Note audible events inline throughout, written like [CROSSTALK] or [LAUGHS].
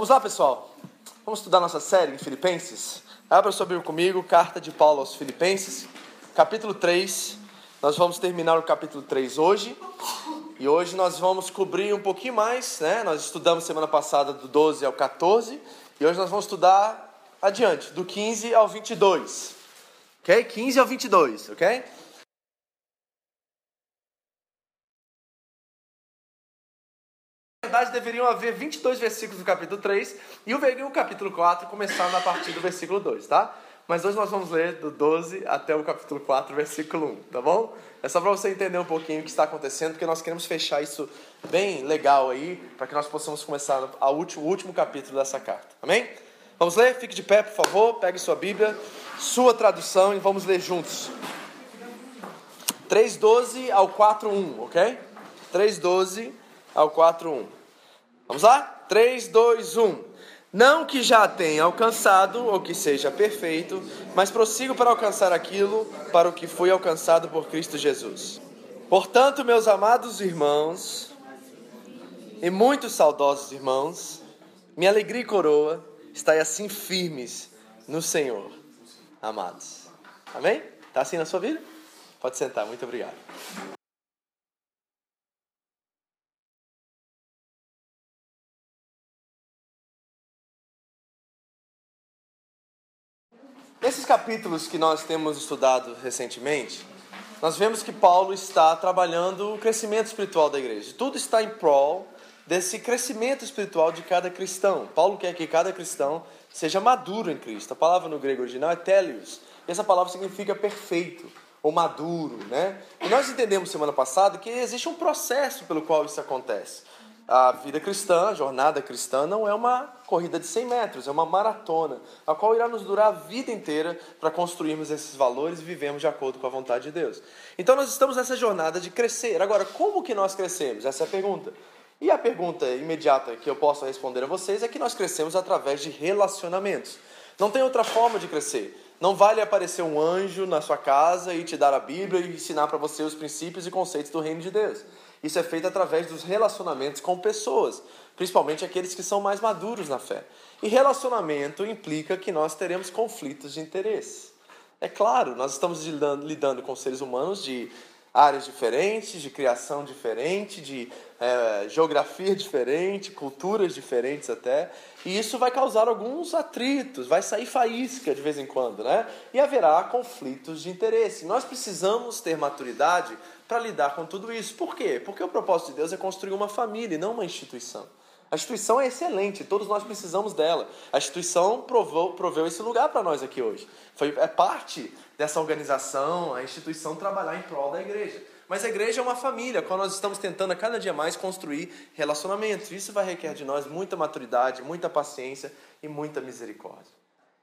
Vamos lá, pessoal. Vamos estudar nossa série em Filipenses. Abra sua Bíblia comigo, carta de Paulo aos Filipenses, capítulo 3. Nós vamos terminar o capítulo 3 hoje. E hoje nós vamos cobrir um pouquinho mais, né? Nós estudamos semana passada do 12 ao 14. E hoje nós vamos estudar adiante, do 15 ao 22. Ok? 15 ao 22, ok? Verdade, deveriam haver 22 versículos no capítulo 3 e o capítulo 4 começando a partir do versículo 2, tá? Mas hoje nós vamos ler do 12 até o capítulo 4, versículo 1, tá bom? É só para você entender um pouquinho o que está acontecendo, porque nós queremos fechar isso bem legal aí, para que nós possamos começar a último, o último capítulo dessa carta, amém? Vamos ler? Fique de pé, por favor, pegue sua Bíblia, sua tradução e vamos ler juntos. 3:12 ao 4:1, ok? 3:12 ao 4:1. Vamos lá? 3 2 1. Não que já tenha alcançado ou que seja perfeito, mas prossigo para alcançar aquilo para o que fui alcançado por Cristo Jesus. Portanto, meus amados irmãos e muito saudosos irmãos, minha alegria e coroa, estai assim firmes no Senhor, amados. Amém? Está assim na sua vida? Pode sentar, muito obrigado. Nesses capítulos que nós temos estudado recentemente, nós vemos que Paulo está trabalhando o crescimento espiritual da igreja. Tudo está em prol desse crescimento espiritual de cada cristão. Paulo quer que cada cristão seja maduro em Cristo. A palavra no grego original é telios. E essa palavra significa perfeito ou maduro, né? E nós entendemos semana passada que existe um processo pelo qual isso acontece a vida cristã, a jornada cristã, não é uma corrida de 100 metros, é uma maratona, a qual irá nos durar a vida inteira para construirmos esses valores e vivemos de acordo com a vontade de Deus. Então nós estamos nessa jornada de crescer. Agora, como que nós crescemos? Essa é a pergunta. E a pergunta imediata que eu posso responder a vocês é que nós crescemos através de relacionamentos. Não tem outra forma de crescer. Não vale aparecer um anjo na sua casa e te dar a Bíblia e ensinar para você os princípios e conceitos do reino de Deus. Isso é feito através dos relacionamentos com pessoas, principalmente aqueles que são mais maduros na fé. E relacionamento implica que nós teremos conflitos de interesse. É claro, nós estamos lidando, lidando com seres humanos de áreas diferentes, de criação diferente, de é, geografia diferente, culturas diferentes até, e isso vai causar alguns atritos, vai sair faísca de vez em quando, né? E haverá conflitos de interesse. Nós precisamos ter maturidade para lidar com tudo isso. Por quê? Porque o propósito de Deus é construir uma família e não uma instituição. A instituição é excelente, todos nós precisamos dela. A instituição provou, proveu esse lugar para nós aqui hoje. Foi, é parte dessa organização, a instituição trabalhar em prol da igreja. Mas a igreja é uma família, quando nós estamos tentando a cada dia mais construir relacionamentos. Isso vai requerer de nós muita maturidade, muita paciência e muita misericórdia.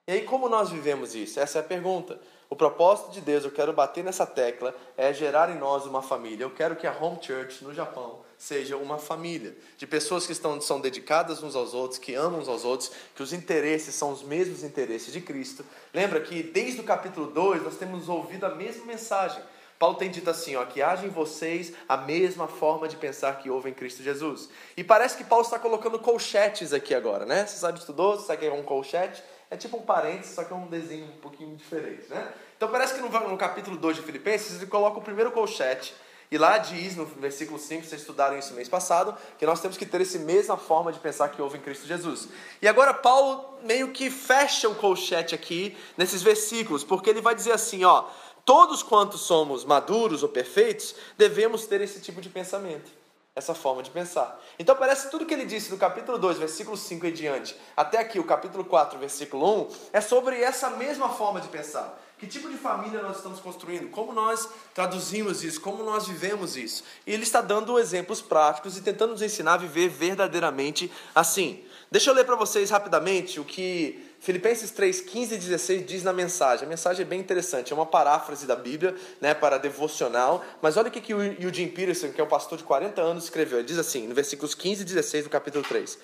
E aí, como nós vivemos isso? Essa é a pergunta. O propósito de Deus, eu quero bater nessa tecla, é gerar em nós uma família. Eu quero que a Home Church no Japão seja uma família de pessoas que estão, são dedicadas uns aos outros, que amam uns aos outros, que os interesses são os mesmos interesses de Cristo. Lembra que desde o capítulo 2 nós temos ouvido a mesma mensagem. Paulo tem dito assim, ó, que haja em vocês a mesma forma de pensar que houve em Cristo Jesus. E parece que Paulo está colocando colchetes aqui agora, né? Você sabe, estudou? Você sabe que é um colchete? É tipo um parênteses, só que é um desenho um pouquinho diferente, né? Então parece que no, no capítulo 2 de Filipenses ele coloca o primeiro colchete e lá diz, no versículo 5, vocês estudaram isso mês passado, que nós temos que ter essa mesma forma de pensar que houve em Cristo Jesus. E agora Paulo meio que fecha o colchete aqui nesses versículos, porque ele vai dizer assim, ó, todos quantos somos maduros ou perfeitos, devemos ter esse tipo de pensamento essa forma de pensar. Então parece tudo que ele disse do capítulo 2, versículo 5 e diante, até aqui o capítulo 4, versículo 1, é sobre essa mesma forma de pensar. Que tipo de família nós estamos construindo? Como nós traduzimos isso? Como nós vivemos isso? E ele está dando exemplos práticos e tentando nos ensinar a viver verdadeiramente assim. Deixa eu ler para vocês rapidamente o que Filipenses 3, 15 e 16 diz na mensagem. A mensagem é bem interessante, é uma paráfrase da Bíblia, né, para devocional. Mas olha o que, que o Eugene Peterson, que é um pastor de 40 anos, escreveu. Ele diz assim, no versículos 15 e 16 do capítulo 3.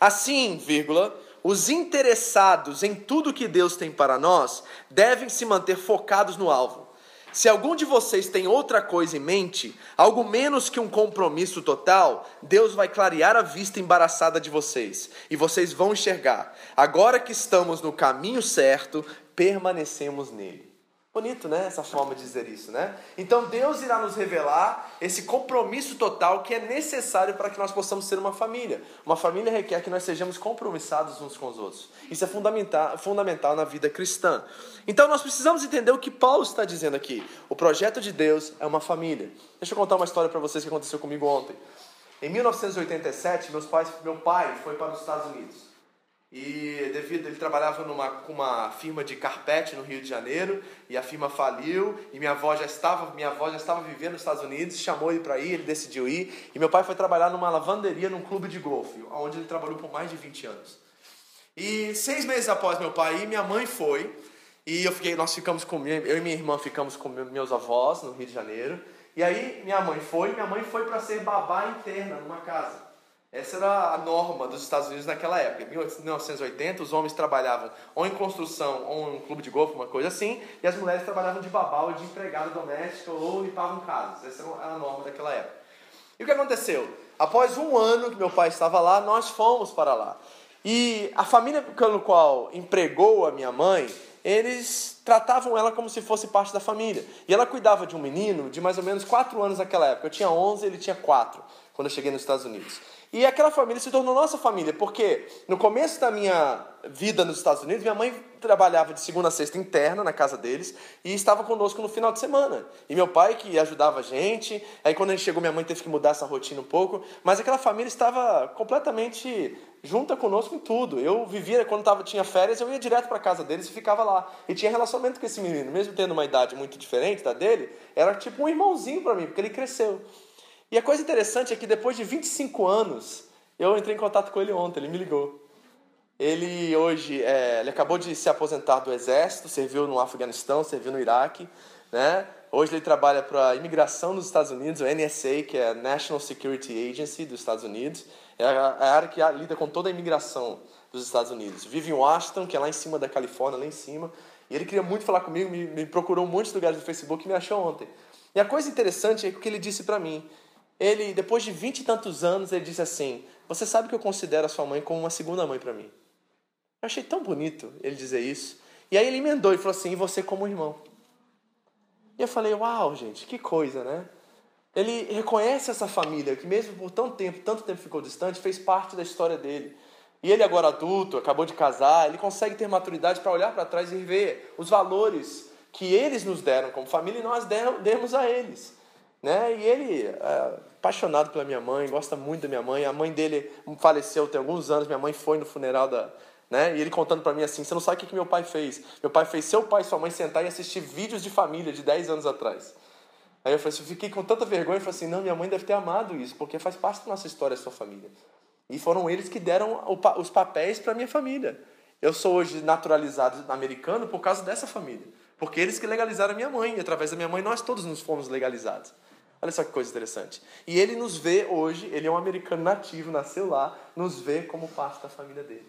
Assim, vírgula, os interessados em tudo que Deus tem para nós devem se manter focados no alvo. Se algum de vocês tem outra coisa em mente, algo menos que um compromisso total, Deus vai clarear a vista embaraçada de vocês e vocês vão enxergar. Agora que estamos no caminho certo, permanecemos nele. Bonito, né? Essa forma de dizer isso, né? Então Deus irá nos revelar esse compromisso total que é necessário para que nós possamos ser uma família. Uma família requer que nós sejamos compromissados uns com os outros. Isso é fundamental, fundamental na vida cristã. Então nós precisamos entender o que Paulo está dizendo aqui. O projeto de Deus é uma família. Deixa eu contar uma história para vocês que aconteceu comigo ontem. Em 1987, meus pais, meu pai foi para os Estados Unidos. E devido ele trabalhava numa com uma firma de carpete no Rio de Janeiro e a firma faliu e minha avó já estava minha avó já estava vivendo nos Estados Unidos chamou ele para ir ele decidiu ir e meu pai foi trabalhar numa lavanderia num clube de golfe onde ele trabalhou por mais de 20 anos. E seis meses após meu pai ir minha mãe foi e eu fiquei nós ficamos com eu e minha irmã ficamos com meus avós no Rio de Janeiro e aí minha mãe foi minha mãe foi para ser babá interna numa casa essa era a norma dos Estados Unidos naquela época. Em 1980, os homens trabalhavam ou em construção ou em um clube de golfe, uma coisa assim, e as mulheres trabalhavam de babá ou de empregada doméstica ou limpavam casas. Essa era a norma daquela época. E o que aconteceu? Após um ano que meu pai estava lá, nós fomos para lá. E a família pelo qual empregou a minha mãe, eles tratavam ela como se fosse parte da família. E ela cuidava de um menino de mais ou menos 4 anos naquela época. Eu tinha 11, ele tinha 4, quando eu cheguei nos Estados Unidos. E aquela família se tornou nossa família, porque no começo da minha vida nos Estados Unidos, minha mãe trabalhava de segunda a sexta interna na casa deles e estava conosco no final de semana. E meu pai que ajudava a gente. Aí quando a gente chegou, minha mãe teve que mudar essa rotina um pouco, mas aquela família estava completamente junta conosco em tudo. Eu vivia quando tava, tinha férias, eu ia direto para casa deles e ficava lá. E tinha relacionamento com esse menino, mesmo tendo uma idade muito diferente da dele, era tipo um irmãozinho para mim, porque ele cresceu. E a coisa interessante é que depois de 25 anos, eu entrei em contato com ele ontem, ele me ligou. Ele hoje, é, ele acabou de se aposentar do exército, serviu no Afeganistão, serviu no Iraque, né? Hoje ele trabalha para a imigração nos Estados Unidos, o NSA, que é a National Security Agency dos Estados Unidos. É a, é área que lida com toda a imigração dos Estados Unidos. Vive em Washington, que é lá em cima da Califórnia, lá em cima. E ele queria muito falar comigo, me, me procurou um monte de lugares no Facebook e me achou ontem. E a coisa interessante é que ele disse para mim ele, depois de vinte e tantos anos, ele disse assim: Você sabe que eu considero a sua mãe como uma segunda mãe para mim. Eu achei tão bonito ele dizer isso. E aí ele emendou e falou assim: E você como irmão? E eu falei: Uau, gente, que coisa, né? Ele reconhece essa família que, mesmo por tanto tempo, tanto tempo ficou distante, fez parte da história dele. E ele, agora adulto, acabou de casar, ele consegue ter maturidade para olhar para trás e ver os valores que eles nos deram como família e nós demos a eles. Né? E ele é apaixonado pela minha mãe, gosta muito da minha mãe. A mãe dele faleceu tem alguns anos, minha mãe foi no funeral da. Né? E ele contando para mim assim: você não sabe o que, que meu pai fez. Meu pai fez seu pai e sua mãe sentar e assistir vídeos de família de 10 anos atrás. Aí eu falei assim, eu fiquei com tanta vergonha e falei assim: não, minha mãe deve ter amado isso, porque faz parte da nossa história, a sua família. E foram eles que deram os papéis para minha família. Eu sou hoje naturalizado americano por causa dessa família. Porque eles que legalizaram a minha mãe, e através da minha mãe nós todos nos fomos legalizados. Olha só que coisa interessante. E ele nos vê hoje, ele é um americano nativo, nasceu lá, nos vê como parte da família dele.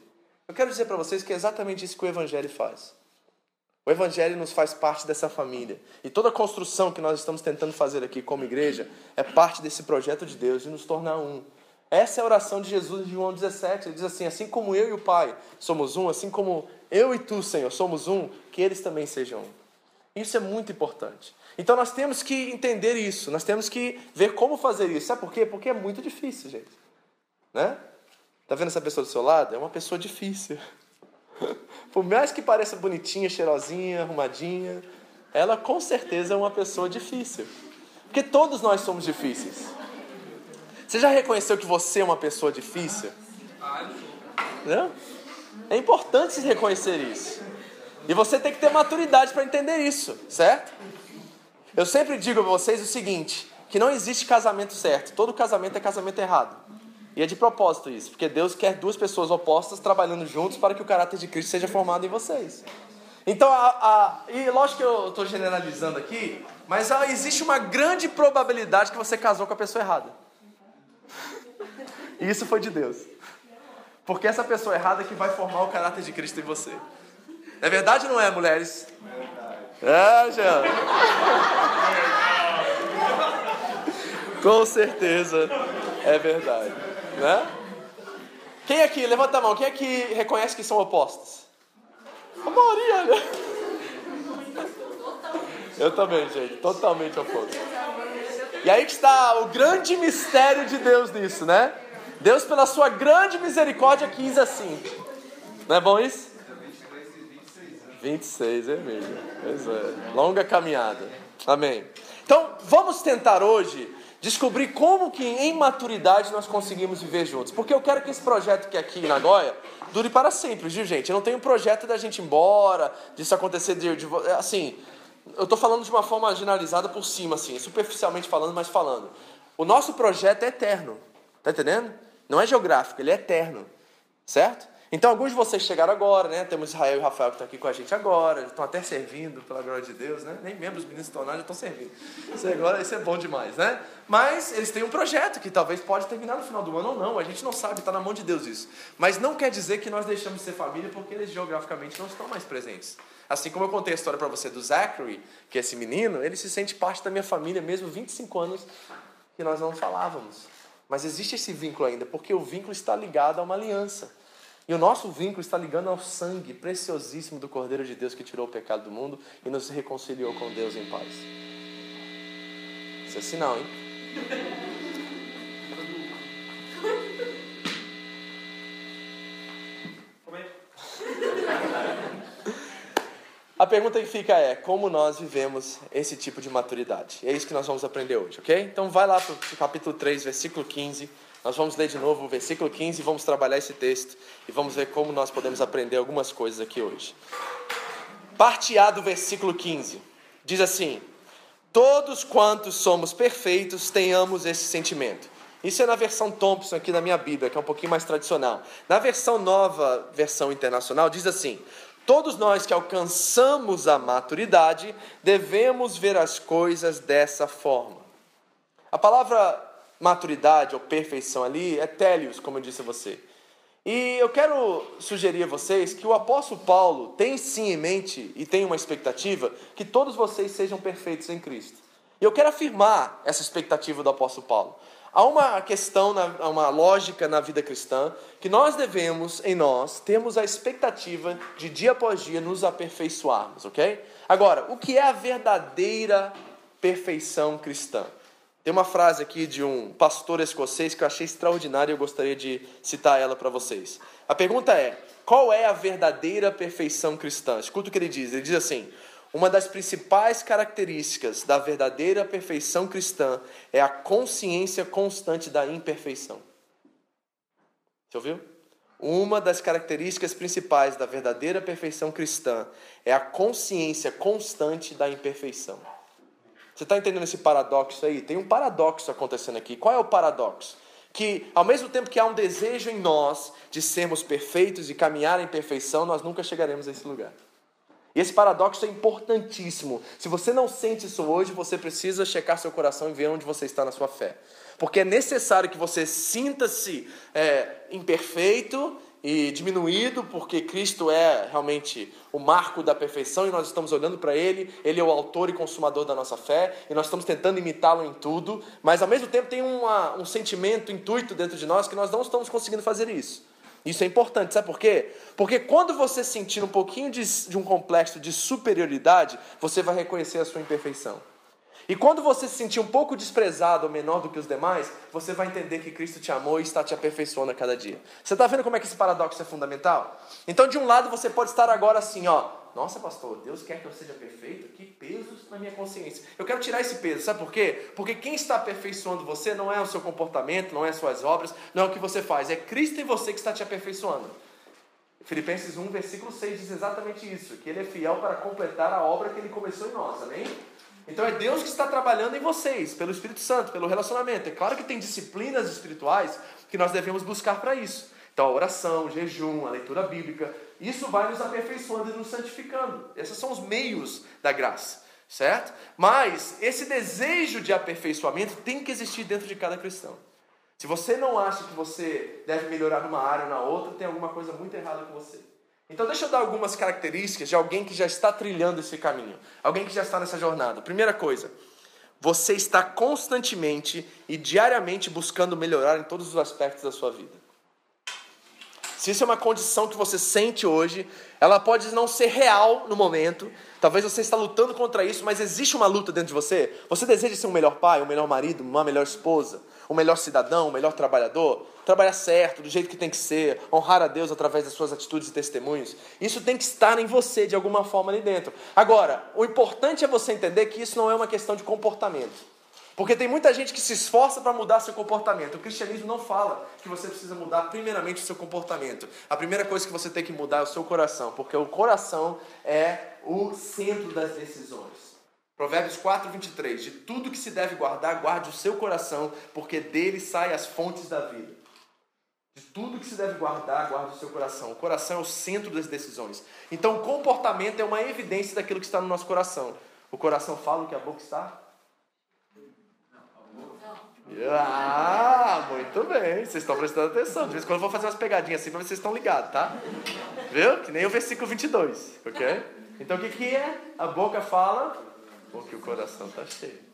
Eu quero dizer para vocês que é exatamente isso que o Evangelho faz. O Evangelho nos faz parte dessa família. E toda a construção que nós estamos tentando fazer aqui como igreja é parte desse projeto de Deus de nos tornar um. Essa é a oração de Jesus em João 17. Ele diz assim: Assim como eu e o Pai somos um, assim como eu e tu, Senhor, somos um, que eles também sejam um. Isso é muito importante. Então nós temos que entender isso, nós temos que ver como fazer isso. Sabe por quê? Porque é muito difícil, gente. Né? Tá vendo essa pessoa do seu lado? É uma pessoa difícil. [LAUGHS] Por mais que pareça bonitinha, cheirosinha, arrumadinha, ela com certeza é uma pessoa difícil. Porque todos nós somos difíceis. Você já reconheceu que você é uma pessoa difícil? Não? É importante se reconhecer isso. E você tem que ter maturidade para entender isso, certo? Eu sempre digo a vocês o seguinte: que não existe casamento certo. Todo casamento é casamento errado. E é de propósito isso, porque Deus quer duas pessoas opostas trabalhando juntos para que o caráter de Cristo seja formado em vocês. Então, a, a, e lógico que eu estou generalizando aqui, mas a, existe uma grande probabilidade que você casou com a pessoa errada. E [LAUGHS] isso foi de Deus. Porque essa pessoa errada é que vai formar o caráter de Cristo em você. É verdade ou não é, mulheres? É, Jean. Com certeza é verdade. Né? Quem aqui, levanta a mão, quem aqui reconhece que são opostos? A maioria, né? Eu também, gente, totalmente oposto. E aí que está o grande mistério de Deus nisso, né? Deus, pela sua grande misericórdia, quis assim. Não é bom isso? 26 é mesmo. Pois é. Longa caminhada. Amém. Então, vamos tentar hoje descobrir como que em maturidade nós conseguimos viver juntos. Porque eu quero que esse projeto que é aqui em Nagoya dure para sempre, viu, gente? Eu não tenho projeto da gente ir embora, disso acontecer de, de assim, eu estou falando de uma forma generalizada por cima, assim, superficialmente falando, mas falando. O nosso projeto é eterno, tá entendendo? Não é geográfico, ele é eterno, certo? Então, alguns de vocês chegaram agora, né? Temos Israel e Rafael que estão aqui com a gente agora, estão até servindo, pela glória de Deus, né? Nem membros se tornaram, já estão servindo. Isso agora, isso é bom demais, né? Mas eles têm um projeto que talvez pode terminar no final do ano ou não, a gente não sabe, está na mão de Deus isso. Mas não quer dizer que nós deixamos de ser família porque eles geograficamente não estão mais presentes. Assim como eu contei a história para você do Zachary, que é esse menino, ele se sente parte da minha família mesmo 25 anos que nós não falávamos. Mas existe esse vínculo ainda, porque o vínculo está ligado a uma aliança. E o nosso vínculo está ligando ao sangue preciosíssimo do Cordeiro de Deus que tirou o pecado do mundo e nos reconciliou com Deus em paz. Isso é sinal, hein? A pergunta que fica é: como nós vivemos esse tipo de maturidade? É isso que nós vamos aprender hoje, ok? Então vai lá para o capítulo 3, versículo 15. Nós vamos ler de novo o versículo 15 e vamos trabalhar esse texto e vamos ver como nós podemos aprender algumas coisas aqui hoje. Parte A do versículo 15 diz assim: Todos quantos somos perfeitos tenhamos esse sentimento. Isso é na versão Thompson aqui na minha Bíblia, que é um pouquinho mais tradicional. Na versão nova, versão internacional, diz assim: Todos nós que alcançamos a maturidade devemos ver as coisas dessa forma. A palavra maturidade ou perfeição ali é télios, como eu disse a você. E eu quero sugerir a vocês que o apóstolo Paulo tem sim em mente e tem uma expectativa que todos vocês sejam perfeitos em Cristo. E eu quero afirmar essa expectativa do apóstolo Paulo. Há uma questão, uma lógica na vida cristã que nós devemos, em nós, termos a expectativa de dia após dia nos aperfeiçoarmos, ok? Agora, o que é a verdadeira perfeição cristã? Tem uma frase aqui de um pastor escocês que eu achei extraordinária e eu gostaria de citar ela para vocês. A pergunta é: qual é a verdadeira perfeição cristã? Escuta o que ele diz. Ele diz assim: uma das principais características da verdadeira perfeição cristã é a consciência constante da imperfeição. Você ouviu? Uma das características principais da verdadeira perfeição cristã é a consciência constante da imperfeição. Você está entendendo esse paradoxo aí? Tem um paradoxo acontecendo aqui. Qual é o paradoxo? Que ao mesmo tempo que há um desejo em nós de sermos perfeitos e caminhar em perfeição, nós nunca chegaremos a esse lugar. E esse paradoxo é importantíssimo. Se você não sente isso hoje, você precisa checar seu coração e ver onde você está na sua fé. Porque é necessário que você sinta-se é, imperfeito e diminuído, porque Cristo é realmente o marco da perfeição e nós estamos olhando para Ele, Ele é o autor e consumador da nossa fé e nós estamos tentando imitá-lo em tudo, mas ao mesmo tempo tem uma, um sentimento intuito dentro de nós que nós não estamos conseguindo fazer isso. Isso é importante, sabe por quê? Porque quando você sentir um pouquinho de, de um complexo de superioridade, você vai reconhecer a sua imperfeição. E quando você se sentir um pouco desprezado ou menor do que os demais, você vai entender que Cristo te amou e está te aperfeiçoando a cada dia. Você está vendo como é que esse paradoxo é fundamental? Então, de um lado, você pode estar agora assim, ó. Nossa, pastor, Deus quer que eu seja perfeito? Que peso na minha consciência. Eu quero tirar esse peso, sabe por quê? Porque quem está aperfeiçoando você não é o seu comportamento, não é as suas obras, não é o que você faz, é Cristo em você que está te aperfeiçoando. Filipenses 1, versículo 6 diz exatamente isso, que ele é fiel para completar a obra que ele começou em nós, amém? Então é Deus que está trabalhando em vocês, pelo Espírito Santo, pelo relacionamento. É claro que tem disciplinas espirituais que nós devemos buscar para isso. Então a oração, o jejum, a leitura bíblica, isso vai nos aperfeiçoando e nos santificando. Esses são os meios da graça, certo? Mas esse desejo de aperfeiçoamento tem que existir dentro de cada cristão. Se você não acha que você deve melhorar numa área ou na outra, tem alguma coisa muito errada com você. Então, deixa eu dar algumas características de alguém que já está trilhando esse caminho, alguém que já está nessa jornada. Primeira coisa, você está constantemente e diariamente buscando melhorar em todos os aspectos da sua vida. Se isso é uma condição que você sente hoje, ela pode não ser real no momento, talvez você está lutando contra isso, mas existe uma luta dentro de você. Você deseja ser um melhor pai, um melhor marido, uma melhor esposa, um melhor cidadão, um melhor trabalhador? Trabalhar certo, do jeito que tem que ser, honrar a Deus através das suas atitudes e testemunhos. Isso tem que estar em você de alguma forma ali dentro. Agora, o importante é você entender que isso não é uma questão de comportamento. Porque tem muita gente que se esforça para mudar seu comportamento. O cristianismo não fala que você precisa mudar primeiramente o seu comportamento. A primeira coisa que você tem que mudar é o seu coração, porque o coração é o centro das decisões. Provérbios 4, 23. De tudo que se deve guardar, guarde o seu coração, porque dele saem as fontes da vida. De tudo que se deve guardar, guarde o seu coração. O coração é o centro das decisões. Então, o comportamento é uma evidência daquilo que está no nosso coração. O coração fala o que a boca está? Ah, muito bem. Vocês estão prestando atenção. De vez em quando eu vou fazer umas pegadinhas assim para vocês estão ligados, tá? Viu? Que nem o versículo 22, ok? Então, o que, que é? A boca fala o que o coração está cheio.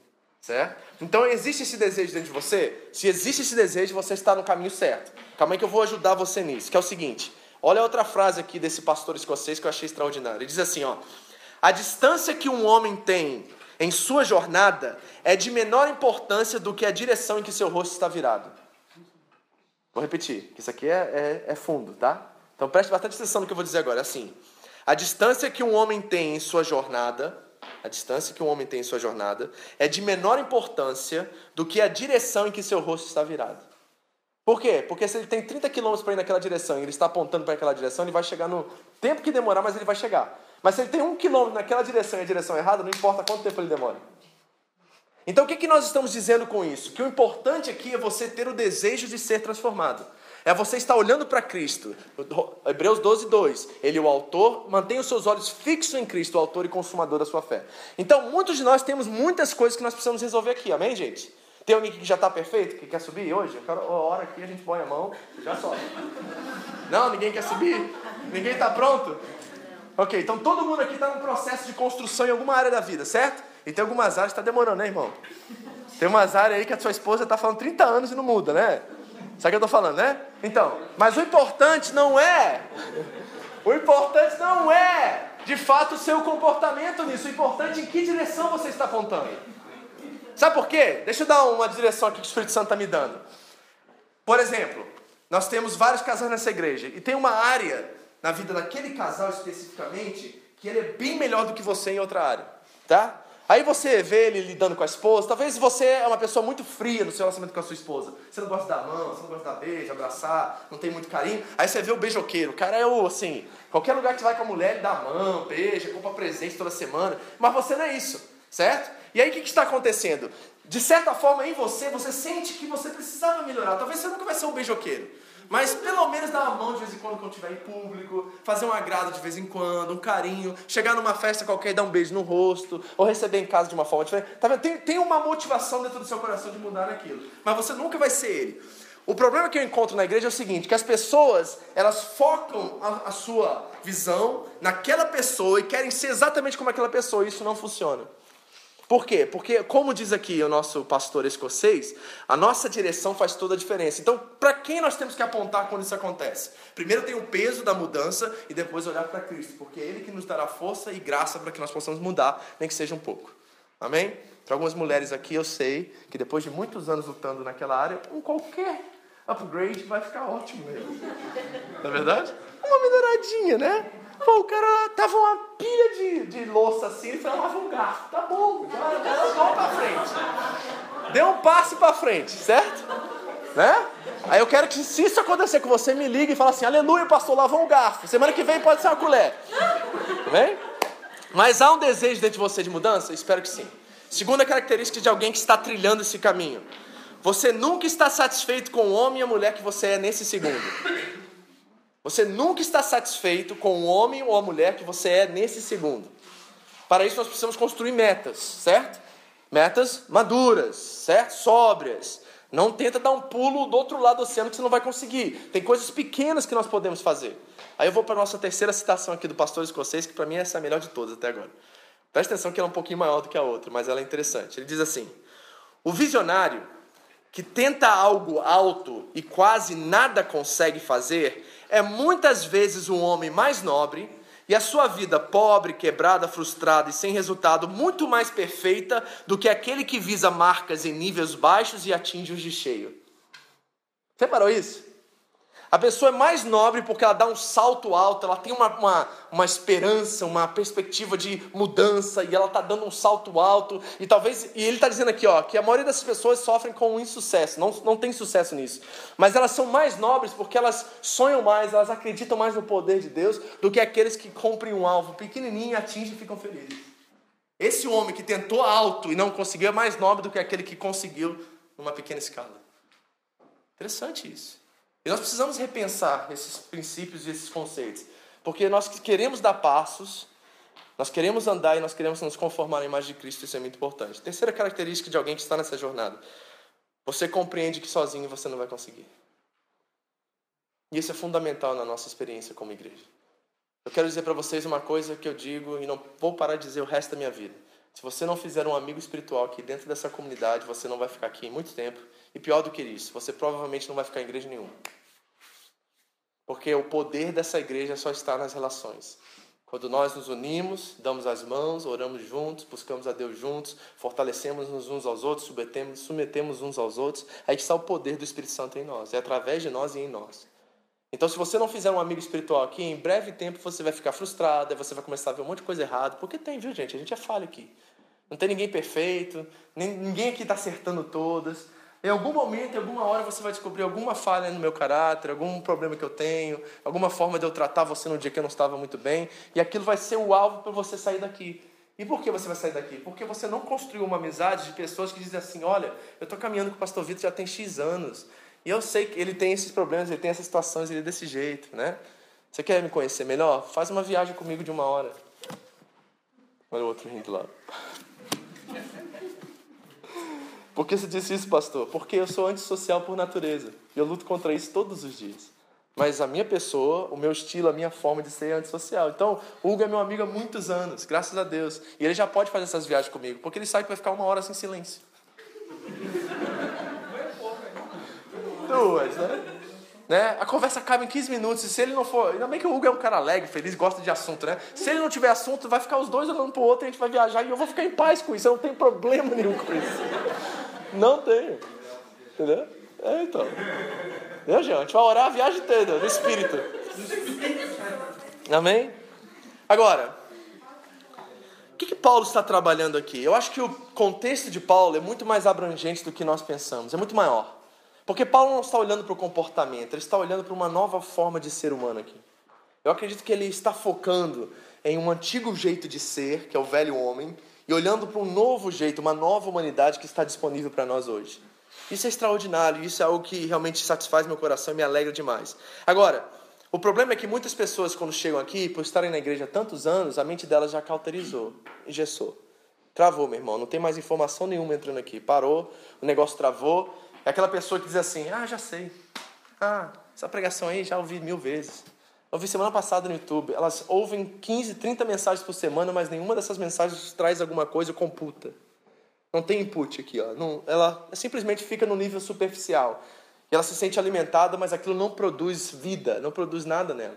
Certo? Então existe esse desejo dentro de você? Se existe esse desejo, você está no caminho certo. Calma aí que eu vou ajudar você nisso. Que é o seguinte: olha outra frase aqui desse pastor escocês que eu achei extraordinário. Ele diz assim: ó, a distância que um homem tem em sua jornada é de menor importância do que a direção em que seu rosto está virado. Vou repetir, que isso aqui é, é, é fundo, tá? Então preste bastante atenção no que eu vou dizer agora. Assim: a distância que um homem tem em sua jornada a distância que um homem tem em sua jornada, é de menor importância do que a direção em que seu rosto está virado. Por quê? Porque se ele tem 30 quilômetros para ir naquela direção e ele está apontando para aquela direção, ele vai chegar no tempo que demorar, mas ele vai chegar. Mas se ele tem um quilômetro naquela direção e a direção errada, não importa quanto tempo ele demora. Então o que, que nós estamos dizendo com isso? Que o importante aqui é você ter o desejo de ser transformado. É você estar olhando para Cristo. Hebreus 12, 2. Ele, o autor, mantém os seus olhos fixos em Cristo, o autor e consumador da sua fé. Então, muitos de nós temos muitas coisas que nós precisamos resolver aqui, amém, gente? Tem alguém que já está perfeito, que quer subir hoje? Quero, hora aqui, a gente põe a mão, já sobe. Não, ninguém quer subir? Ninguém está pronto? Ok, então todo mundo aqui está num processo de construção em alguma área da vida, certo? E tem algumas áreas que está demorando, né, irmão? Tem umas áreas aí que a sua esposa está falando 30 anos e não muda, né? Sabe o que eu estou falando, né? Então, mas o importante não é. O importante não é, de fato, o seu comportamento nisso. O importante é em que direção você está apontando. Sabe por quê? Deixa eu dar uma direção aqui que o Espírito Santo está me dando. Por exemplo, nós temos vários casais nessa igreja e tem uma área na vida daquele casal especificamente que ele é bem melhor do que você em outra área, tá? Aí você vê ele lidando com a esposa, talvez você é uma pessoa muito fria no seu relacionamento com a sua esposa. Você não gosta da mão, você não gosta da beijo, abraçar, não tem muito carinho. Aí você vê o beijoqueiro, o cara é o assim, qualquer lugar que você vai com a mulher, ele dá a mão, beija, compra presente toda semana. Mas você não é isso, certo? E aí o que, que está acontecendo? De certa forma, em você, você sente que você precisava melhorar. Talvez você nunca vai ser um beijoqueiro. Mas pelo menos dar uma mão de vez em quando quando estiver em público, fazer um agrado de vez em quando, um carinho, chegar numa festa qualquer e dar um beijo no rosto, ou receber em casa de uma forma diferente. Tá vendo? Tem, tem uma motivação dentro do seu coração de mudar aquilo. Mas você nunca vai ser ele. O problema que eu encontro na igreja é o seguinte, que as pessoas, elas focam a, a sua visão naquela pessoa e querem ser exatamente como aquela pessoa, e isso não funciona. Por quê? Porque, como diz aqui o nosso pastor escocês, a nossa direção faz toda a diferença. Então, para quem nós temos que apontar quando isso acontece? Primeiro tem o peso da mudança e depois olhar para Cristo, porque é Ele que nos dará força e graça para que nós possamos mudar, nem que seja um pouco. Amém? Para algumas mulheres aqui, eu sei que depois de muitos anos lutando naquela área, um qualquer upgrade vai ficar ótimo mesmo. Não é verdade? Uma melhoradinha, né? Pô, o cara tava uma pilha de, de louça assim, ele foi um garfo. Tá bom, já andou pra frente. Deu um passo pra frente, certo? Né? Aí eu quero que, se isso acontecer com você, me ligue e fale assim: Aleluia, pastor, lavou um garfo. Semana que vem pode ser uma colher. Tá bem? Mas há um desejo dentro de você de mudança? Espero que sim. Segunda característica de alguém que está trilhando esse caminho. Você nunca está satisfeito com o homem e a mulher que você é nesse segundo. Você nunca está satisfeito com o homem ou a mulher que você é nesse segundo. Para isso nós precisamos construir metas, certo? Metas maduras, certo? Sóbrias. Não tenta dar um pulo do outro lado do oceano que você não vai conseguir. Tem coisas pequenas que nós podemos fazer. Aí eu vou para a nossa terceira citação aqui do pastor escocês, que para mim essa é a melhor de todas até agora. Presta atenção que ela é um pouquinho maior do que a outra, mas ela é interessante. Ele diz assim: O visionário que tenta algo alto e quase nada consegue fazer é muitas vezes um homem mais nobre e a sua vida pobre, quebrada, frustrada e sem resultado muito mais perfeita do que aquele que visa marcas em níveis baixos e atinge os de cheio. Você parou isso? A pessoa é mais nobre porque ela dá um salto alto, ela tem uma, uma, uma esperança, uma perspectiva de mudança e ela está dando um salto alto. E talvez, e ele está dizendo aqui ó, que a maioria das pessoas sofrem com um insucesso, não, não tem sucesso nisso. Mas elas são mais nobres porque elas sonham mais, elas acreditam mais no poder de Deus do que aqueles que cumprem um alvo pequenininho, atingem e ficam felizes. Esse homem que tentou alto e não conseguiu é mais nobre do que aquele que conseguiu numa pequena escala. Interessante isso. E nós precisamos repensar esses princípios e esses conceitos, porque nós queremos dar passos, nós queremos andar e nós queremos nos conformar à imagem de Cristo, isso é muito importante. Terceira característica de alguém que está nessa jornada: você compreende que sozinho você não vai conseguir. E isso é fundamental na nossa experiência como igreja. Eu quero dizer para vocês uma coisa que eu digo e não vou parar de dizer o resto da minha vida. Se você não fizer um amigo espiritual aqui dentro dessa comunidade, você não vai ficar aqui muito tempo. E pior do que isso, você provavelmente não vai ficar em igreja nenhuma. Porque o poder dessa igreja só está nas relações. Quando nós nos unimos, damos as mãos, oramos juntos, buscamos a Deus juntos, fortalecemos-nos uns aos outros, submetemos, submetemos uns aos outros, aí está o poder do Espírito Santo em nós. É através de nós e em nós. Então, se você não fizer um amigo espiritual aqui, em breve tempo você vai ficar frustrado, você vai começar a ver um monte de coisa errada. Porque tem, viu, gente? A gente é falho aqui. Não tem ninguém perfeito, ninguém aqui está acertando todas. Em algum momento, em alguma hora, você vai descobrir alguma falha no meu caráter, algum problema que eu tenho, alguma forma de eu tratar você no dia que eu não estava muito bem, e aquilo vai ser o alvo para você sair daqui. E por que você vai sair daqui? Porque você não construiu uma amizade de pessoas que dizem assim: olha, eu estou caminhando com o pastor Vitor já tem X anos, e eu sei que ele tem esses problemas, ele tem essas situações, ele é desse jeito, né? Você quer me conhecer melhor? Faz uma viagem comigo de uma hora. Olha o outro rindo lá. Por que você disse isso, pastor? Porque eu sou antissocial por natureza. E eu luto contra isso todos os dias. Mas a minha pessoa, o meu estilo, a minha forma de ser é antissocial. Então, o Hugo é meu amigo há muitos anos, graças a Deus. E ele já pode fazer essas viagens comigo, porque ele sabe que vai ficar uma hora sem silêncio. Duas, né? né? A conversa acaba em 15 minutos. E se ele não for. Ainda bem que o Hugo é um cara alegre, feliz, gosta de assunto, né? Se ele não tiver assunto, vai ficar os dois olhando pro outro e a gente vai viajar e eu vou ficar em paz com isso. Eu não tenho problema nenhum com isso. Não tenho. Entendeu? É, então. Meu gente, a gente vai orar a viagem inteira, no Espírito. Amém? Agora, o que, que Paulo está trabalhando aqui? Eu acho que o contexto de Paulo é muito mais abrangente do que nós pensamos, é muito maior. Porque Paulo não está olhando para o comportamento, ele está olhando para uma nova forma de ser humano aqui. Eu acredito que ele está focando em um antigo jeito de ser, que é o velho homem, e olhando para um novo jeito, uma nova humanidade que está disponível para nós hoje. Isso é extraordinário, isso é algo que realmente satisfaz meu coração e me alegra demais. Agora, o problema é que muitas pessoas, quando chegam aqui, por estarem na igreja há tantos anos, a mente delas já cauterizou, engessou. Travou, meu irmão, não tem mais informação nenhuma entrando aqui. Parou, o negócio travou. É aquela pessoa que diz assim: Ah, já sei. Ah, essa pregação aí já ouvi mil vezes. Eu vi semana passada no YouTube, elas ouvem 15, 30 mensagens por semana, mas nenhuma dessas mensagens traz alguma coisa computa. Não tem input aqui, ó. Não, ela simplesmente fica no nível superficial. E ela se sente alimentada, mas aquilo não produz vida, não produz nada nela.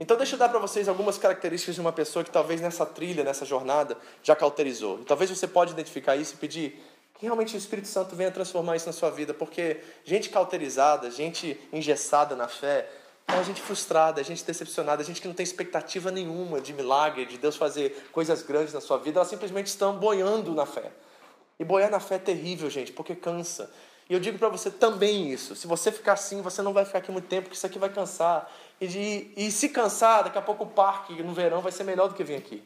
Então deixa eu dar para vocês algumas características de uma pessoa que talvez nessa trilha, nessa jornada, já cauterizou. E talvez você pode identificar isso e pedir que realmente o Espírito Santo venha transformar isso na sua vida, porque gente cauterizada, gente engessada na fé, é a gente frustrada, a gente decepcionada, a gente que não tem expectativa nenhuma de milagre, de Deus fazer coisas grandes na sua vida, elas simplesmente estão boiando na fé. E boiar na fé é terrível, gente, porque cansa. E eu digo para você também isso. Se você ficar assim, você não vai ficar aqui muito tempo, porque isso aqui vai cansar. E, de, e se cansar, daqui a pouco o parque no verão vai ser melhor do que vir aqui.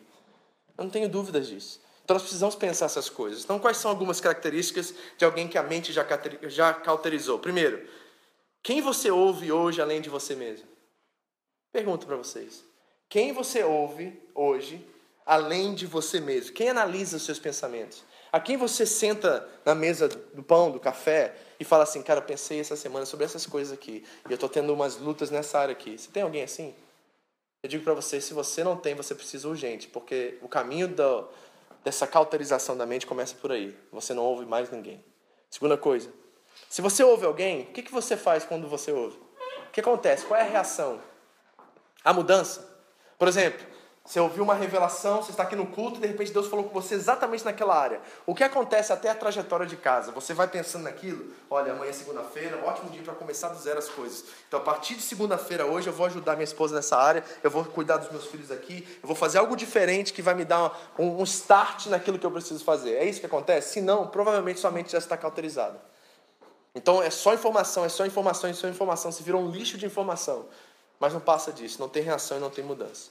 Eu não tenho dúvidas disso. Então nós precisamos pensar essas coisas. Então, quais são algumas características de alguém que a mente já, já cauterizou? Primeiro, quem você ouve hoje além de você mesmo? Pergunto para vocês. Quem você ouve hoje além de você mesmo? Quem analisa os seus pensamentos? A quem você senta na mesa do pão, do café e fala assim, cara, pensei essa semana sobre essas coisas aqui e eu estou tendo umas lutas nessa área aqui. Você tem alguém assim? Eu digo para você, se você não tem, você precisa urgente, porque o caminho do, dessa cauterização da mente começa por aí. Você não ouve mais ninguém. Segunda coisa, se você ouve alguém, o que, que você faz quando você ouve? O que acontece? Qual é a reação? A mudança? Por exemplo, você ouviu uma revelação, você está aqui no culto e de repente Deus falou com você exatamente naquela área. O que acontece até a trajetória de casa? Você vai pensando naquilo, olha, amanhã é segunda-feira, ótimo dia para começar do zero as coisas. Então, a partir de segunda-feira hoje, eu vou ajudar minha esposa nessa área, eu vou cuidar dos meus filhos aqui, eu vou fazer algo diferente que vai me dar um, um start naquilo que eu preciso fazer. É isso que acontece? Se não, provavelmente sua mente já está cauterizada. Então, é só informação, é só informação, é só informação. Se vira um lixo de informação. Mas não passa disso, não tem reação e não tem mudança.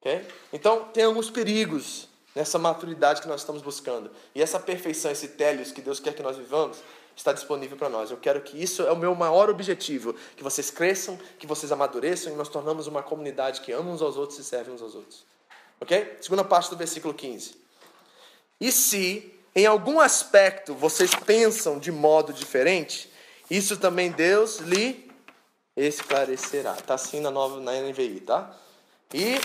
Okay? Então, tem alguns perigos nessa maturidade que nós estamos buscando. E essa perfeição, esse télios que Deus quer que nós vivamos, está disponível para nós. Eu quero que isso é o meu maior objetivo, que vocês cresçam, que vocês amadureçam e nós tornamos uma comunidade que ama uns aos outros e serve uns aos outros. Ok? Segunda parte do versículo 15. E se em algum aspecto vocês pensam de modo diferente, isso também Deus lhe esclarecerá. Está assim na, nova, na NVI, tá? E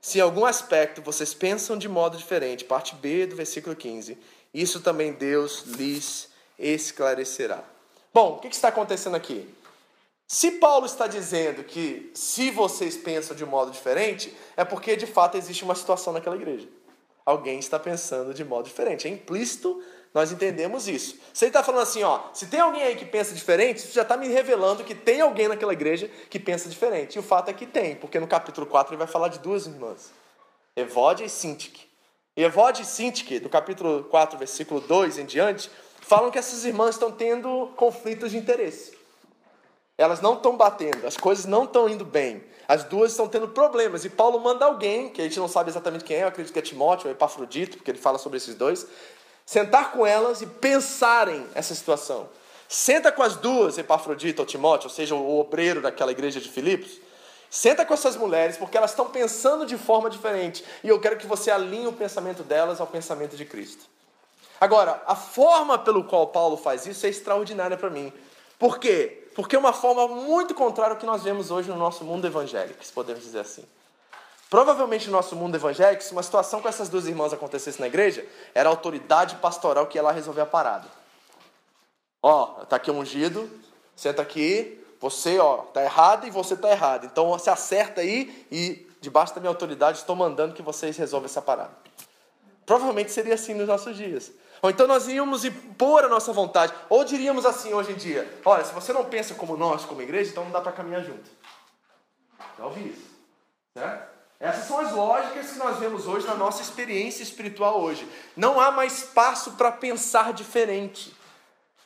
se em algum aspecto vocês pensam de modo diferente, parte B do versículo 15, isso também Deus lhes esclarecerá. Bom, o que está acontecendo aqui? Se Paulo está dizendo que se vocês pensam de modo diferente, é porque de fato existe uma situação naquela igreja. Alguém está pensando de modo diferente. É implícito, nós entendemos isso. Se ele está falando assim, ó, se tem alguém aí que pensa diferente, isso já está me revelando que tem alguém naquela igreja que pensa diferente. E o fato é que tem, porque no capítulo 4 ele vai falar de duas irmãs, Evódia e Sintique. E Evódia e Sintique, do capítulo 4, versículo 2 em diante, falam que essas irmãs estão tendo conflitos de interesse. Elas não estão batendo, as coisas não estão indo bem. As duas estão tendo problemas. E Paulo manda alguém, que a gente não sabe exatamente quem é, eu acredito que é Timóteo ou Epafrodito, porque ele fala sobre esses dois, sentar com elas e pensarem essa situação. Senta com as duas, Epafrodito ou Timóteo, ou seja, o obreiro daquela igreja de Filipos. Senta com essas mulheres, porque elas estão pensando de forma diferente. E eu quero que você alinhe o pensamento delas ao pensamento de Cristo. Agora, a forma pelo qual Paulo faz isso é extraordinária para mim. Por quê? Porque é uma forma muito contrária ao que nós vemos hoje no nosso mundo evangélico, se podemos dizer assim. Provavelmente no nosso mundo evangélico, se uma situação com essas duas irmãs acontecesse na igreja, era a autoridade pastoral que ia lá resolver a parada. Ó, tá aqui ungido, senta aqui, você, ó, tá errado e você tá errado. Então você acerta aí e debaixo da minha autoridade estou mandando que vocês resolvam essa parada. Provavelmente seria assim nos nossos dias. Ou então nós íamos impor a nossa vontade. Ou diríamos assim hoje em dia: olha, se você não pensa como nós, como igreja, então não dá para caminhar junto. Já ouvi isso. Certo? Essas são as lógicas que nós vemos hoje na nossa experiência espiritual hoje. Não há mais espaço para pensar diferente.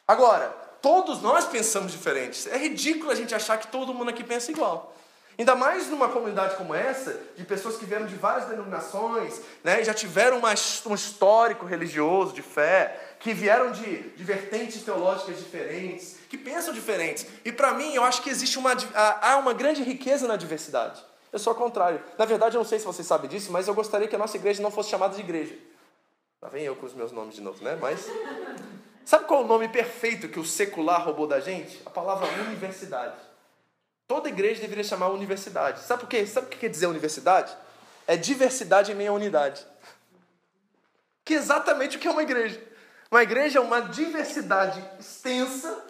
Agora, todos nós pensamos diferentes. É ridículo a gente achar que todo mundo aqui pensa igual. Ainda mais numa comunidade como essa, de pessoas que vieram de várias denominações, né, já tiveram uma, um histórico religioso de fé, que vieram de, de vertentes teológicas diferentes, que pensam diferentes. E para mim, eu acho que existe uma, há uma grande riqueza na diversidade. Eu sou ao contrário. Na verdade, eu não sei se você sabe disso, mas eu gostaria que a nossa igreja não fosse chamada de igreja. Lá vem eu com os meus nomes de novo, né? Mas. [LAUGHS] Sabe qual é o nome perfeito que o secular roubou da gente? A palavra universidade. Toda igreja deveria chamar universidade. Sabe por quê? Sabe o que quer dizer universidade? É diversidade em meio à unidade. Que é exatamente o que é uma igreja. Uma igreja é uma diversidade extensa